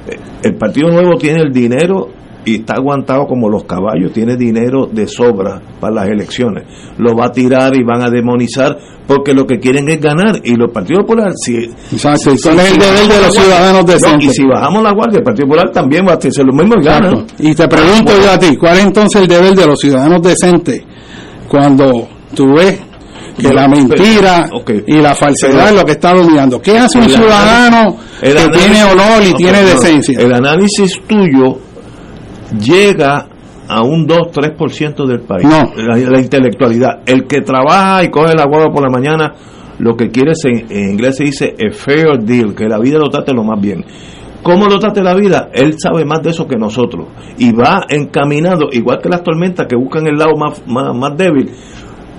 Eh, El Partido Nuevo tiene el dinero y está aguantado como los caballos, tiene dinero de sobra para las elecciones. Lo va a tirar y van a demonizar porque lo que quieren es ganar. Y los partidos populares, si, Exacto, cuál es el deber de los ciudadanos No, decentes. y si bajamos la guardia, el Partido Popular también va a hacer lo mismo y gana. Y te pregunto yo a ti, ¿cuál es entonces el deber de los ciudadanos decentes cuando tú ves que la mentira y la falsedad Pero- es lo que está dominando? ¿Qué hace un ciudadano que tiene honor y tiene no, decencia? El análisis tuyo llega a un 2-3% del país. No. La, la intelectualidad. El que trabaja y coge la guagua por la mañana, lo que quiere es, en, en inglés se dice a fair deal, que la vida lo trate lo más bien. ¿Cómo lo trate la vida? Él sabe más de eso que nosotros. Y va encaminado, igual que las tormentas que buscan el lado más, más, más débil.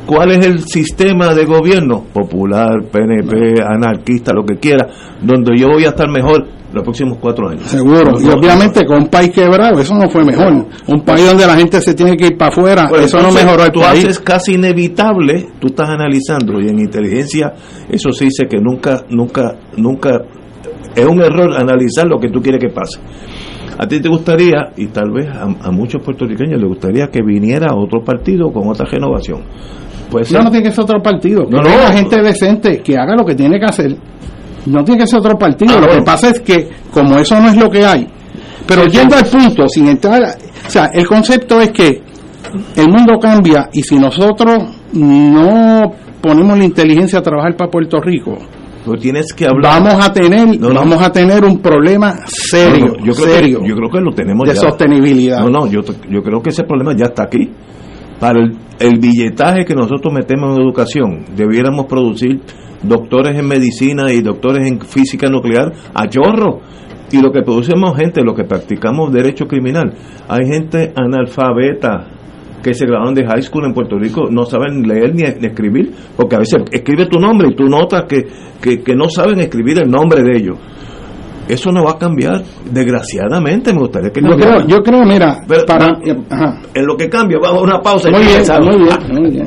¿Cuál es el sistema de gobierno? Popular, PNP, anarquista, lo que quiera, donde yo voy a estar mejor los próximos cuatro años. Seguro. Y obviamente con un país quebrado, eso no fue mejor. Un país donde la gente se tiene que ir para afuera, eso no mejoró el tú país. haces casi inevitable, tú estás analizando y en inteligencia eso se dice que nunca, nunca, nunca es un error analizar lo que tú quieres que pase. A ti te gustaría, y tal vez a, a muchos puertorriqueños les gustaría que viniera otro partido con otra renovación. Pues No, no tiene que ser otro partido. No, que no. venga gente decente que haga lo que tiene que hacer. No tiene que ser otro partido. Ah, lo bueno. que pasa es que, como eso no es lo que hay, pero Sí, yendo sí. al punto, sin entrar. O sea, el concepto es que el mundo cambia y si nosotros no ponemos la inteligencia a trabajar para Puerto Rico, Tú tienes que hablar. vamos a tener No, no. vamos a tener un problema serio, no, yo creo serio Que, yo creo que lo tenemos de ya. sostenibilidad. No, no, yo, yo creo que ese problema ya está aquí. Para el, el billetaje que nosotros metemos en educación, debiéramos producir doctores en medicina y doctores en física nuclear a chorro. Y lo que producimos gente, lo que practicamos derecho criminal, hay gente analfabeta que se graduaron de high school en Puerto Rico, no saben leer ni, escribir, porque a veces escribe tu nombre y tú notas que, que, que no saben escribir el nombre de ellos. Eso no va a cambiar, desgraciadamente, me gustaría que Yo creo, yo creo, mira, Pero, para, no, ajá. en lo que cambia, vamos a una pausa. y Muy bien, regresamos. muy bien, muy bien.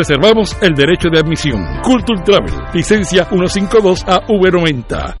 reservamos el derecho de admisión. Culture Travel, licencia 152 AV90.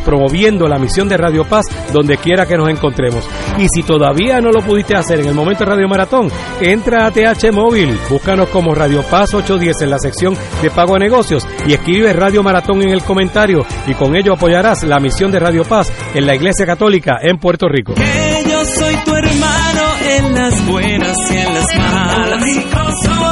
promoviendo la misión de Radio Paz donde quiera que nos encontremos. Y si todavía no lo pudiste hacer en el momento de Radio Maratón, entra a TH Móvil, búscanos como Radio Paz 810 en la sección de pago a negocios y escribe Radio Maratón en el comentario y con ello apoyarás la misión de Radio Paz en la Iglesia Católica en Puerto Rico. Que yo soy tu hermano en las buenas y en las malas.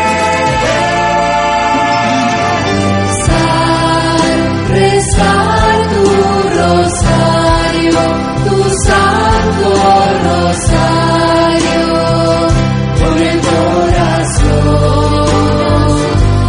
Rosario,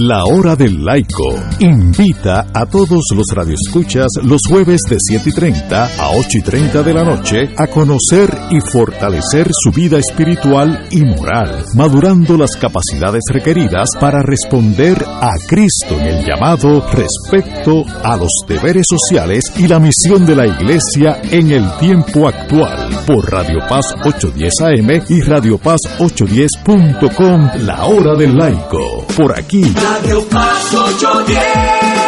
La Hora del Laico. Invita a todos los radioescuchas los jueves de 7 y 30 a 8 y 30 de la noche a conocer y fortalecer su vida espiritual y moral, madurando las capacidades requeridas para responder a Cristo en el llamado respecto a los deberes sociales y la misión de la Iglesia en el tiempo actual. Por Radio Paz 810 AM y Radio Paz 810.com La Hora del Laico. Por aquí Radio Paz 810. Un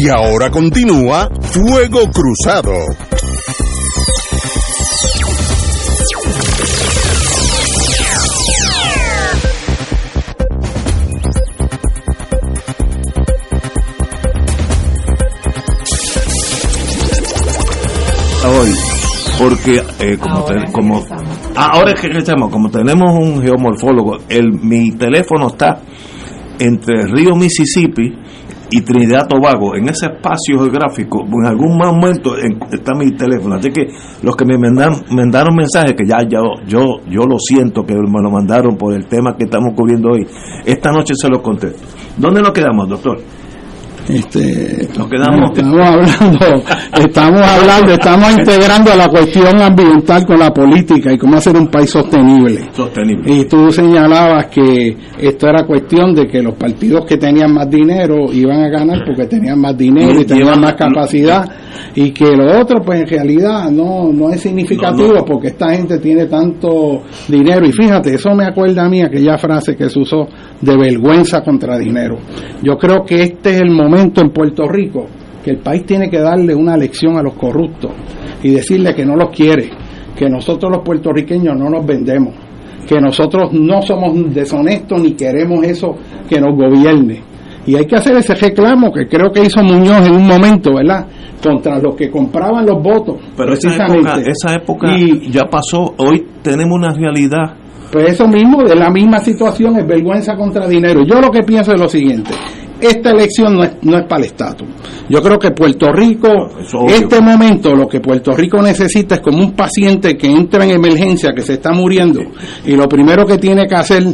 Y ahora continúa Fuego Cruzado. hoy porque eh, como te- como ah, ahora es que estamos como tenemos un geomorfólogo el mi teléfono está entre el río Mississippi y Trinidad Tobago en ese espacio geográfico en algún momento en- está mi teléfono así que los que me mandaron, mandaron mensajes que ya yo yo lo siento que me lo mandaron por el tema que estamos cubriendo hoy esta noche se los contesto ¿dónde nos quedamos doctor? Este, nos quedamos estamos hablando, estamos hablando, estamos integrando la cuestión ambiental con la política y cómo hacer un país sostenible. sostenible Y tú señalabas que esto era cuestión de que los partidos que tenían más dinero iban a ganar porque tenían más dinero y tenían más capacidad y que lo otro pues en realidad no, no es significativo no. porque esta gente tiene tanto dinero y fíjate, eso me acuerda a mí aquella frase que se usó de vergüenza contra dinero. Yo creo que este es el momento en Puerto Rico que el país tiene que darle una lección a los corruptos y decirle que no los quiere, que nosotros los puertorriqueños no nos vendemos, que nosotros no somos deshonestos ni queremos eso que nos gobierne, Y hay que hacer ese reclamo que creo que hizo Muñoz en un momento, ¿verdad? Contra los que compraban los votos. Pero esa época, esa época ya pasó. Hoy tenemos una realidad. Pues eso mismo, de la misma situación, es vergüenza contra dinero. Yo lo que pienso es lo siguiente. Esta elección no es, no es para el estatus. Yo creo que Puerto Rico, este momento, lo que Puerto Rico necesita es como un paciente que entra en emergencia, que se está muriendo, y lo primero que tiene que hacer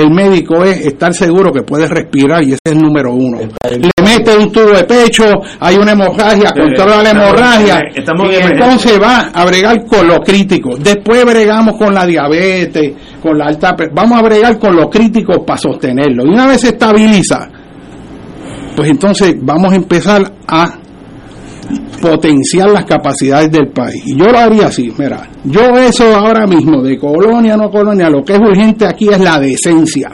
el médico es estar seguro que puede respirar y ese es el número uno. Le mete un tubo de pecho, hay una hemorragia, controla la hemorragia estamos y entonces va a bregar con lo crítico. Después bregamos con la diabetes, con la alta, vamos a bregar con lo crítico para sostenerlo. Y una vez se estabiliza, pues entonces vamos a empezar a potenciar las capacidades del país. Y yo lo haría así, mira, yo eso ahora mismo, de colonia no colonia, lo que es urgente aquí es la decencia.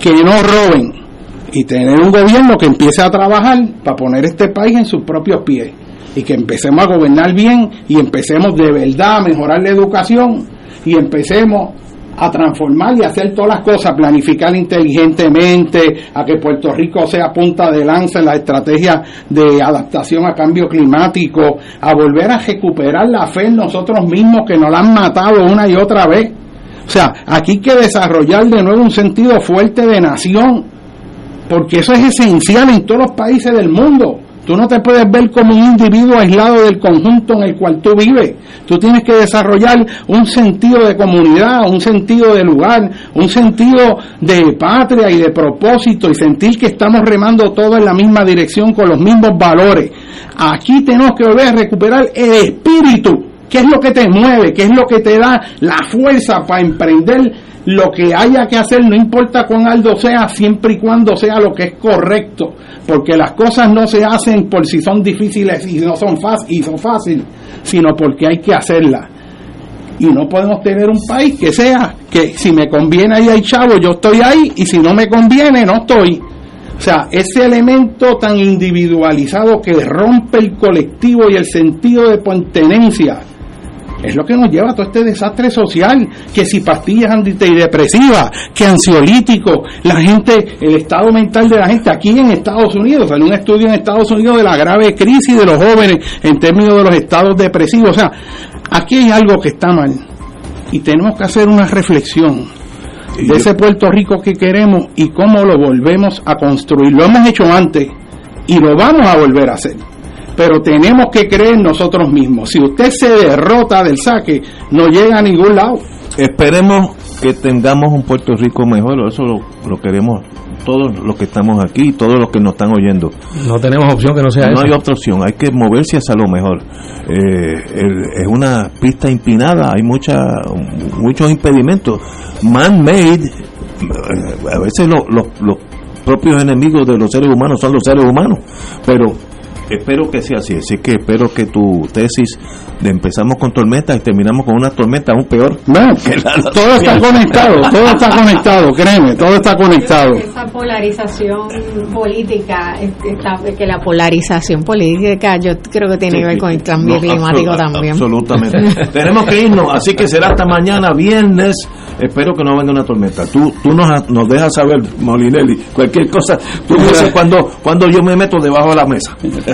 Que no roben y tener un gobierno que empiece a trabajar para poner este país en sus propios pies y que empecemos a gobernar bien y empecemos de verdad a mejorar la educación y empecemos a transformar y hacer todas las cosas, planificar inteligentemente, a que Puerto Rico sea punta de lanza en la estrategia de adaptación a cambio climático, a volver a recuperar la fe en nosotros mismos que nos la han matado una y otra vez. O sea, aquí hay que desarrollar de nuevo un sentido fuerte de nación, porque eso es esencial en todos los países del mundo. Tú no te puedes ver como un individuo aislado del conjunto en el cual tú vives. Tú tienes que desarrollar un sentido de comunidad, un sentido de lugar, un sentido de patria y de propósito y sentir que estamos remando todos en la misma dirección con los mismos valores. Aquí tenemos que volver a recuperar el espíritu. ¿Qué es lo que te mueve? ¿Qué es lo que te da la fuerza para emprender lo que haya que hacer? No importa cuán alto sea, siempre y cuando sea lo que es correcto. Porque las cosas no se hacen por si son difíciles y no son fáciles, y son fáciles, sino porque hay que hacerlas. Y no podemos tener un país que sea que si me conviene ahí hay chavo, yo estoy ahí, y si no me conviene, no estoy. O sea, ese elemento tan individualizado que rompe el colectivo y el sentido de pertenencia es lo que nos lleva a todo este desastre social, que si pastillas antidepresivas, que ansiolíticos, la gente, el estado mental de la gente aquí en Estados Unidos, salió un estudio en Estados Unidos de la grave crisis de los jóvenes en términos de los estados depresivos, o sea, aquí hay algo que está mal y tenemos que hacer una reflexión de ese Puerto Rico que queremos y cómo lo volvemos a construir. Lo hemos hecho antes y lo vamos a volver a hacer. Pero tenemos que creer en nosotros mismos. Si usted se derrota del saque, no llega a ningún lado. Esperemos que tengamos un Puerto Rico mejor, eso lo, lo queremos todos los que estamos aquí, todos los que nos están oyendo. No tenemos opción que no sea No eso. hay otra opción, hay que moverse hacia lo mejor. Eh, el- es una pista empinada, hay mucha, muchos impedimentos. Man-made, eh, a veces lo- lo- los propios enemigos de los seres humanos son los seres humanos, pero espero que sea así, así que espero que tu tesis de empezamos con tormentas y terminamos con una tormenta aún peor. Bueno, que la- la- todo está conectado, todo está conectado, créeme, todo está conectado. Esa polarización política, este, que la polarización política yo creo que tiene que ver con el cambio No, climático también. Absolutamente. Tenemos que irnos, así que será hasta mañana, viernes. Espero que no venga una tormenta. Tú, tú nos, nos dejas saber, Molinelli, cualquier cosa. Tú dices cuando, cuando yo me meto debajo de la mesa.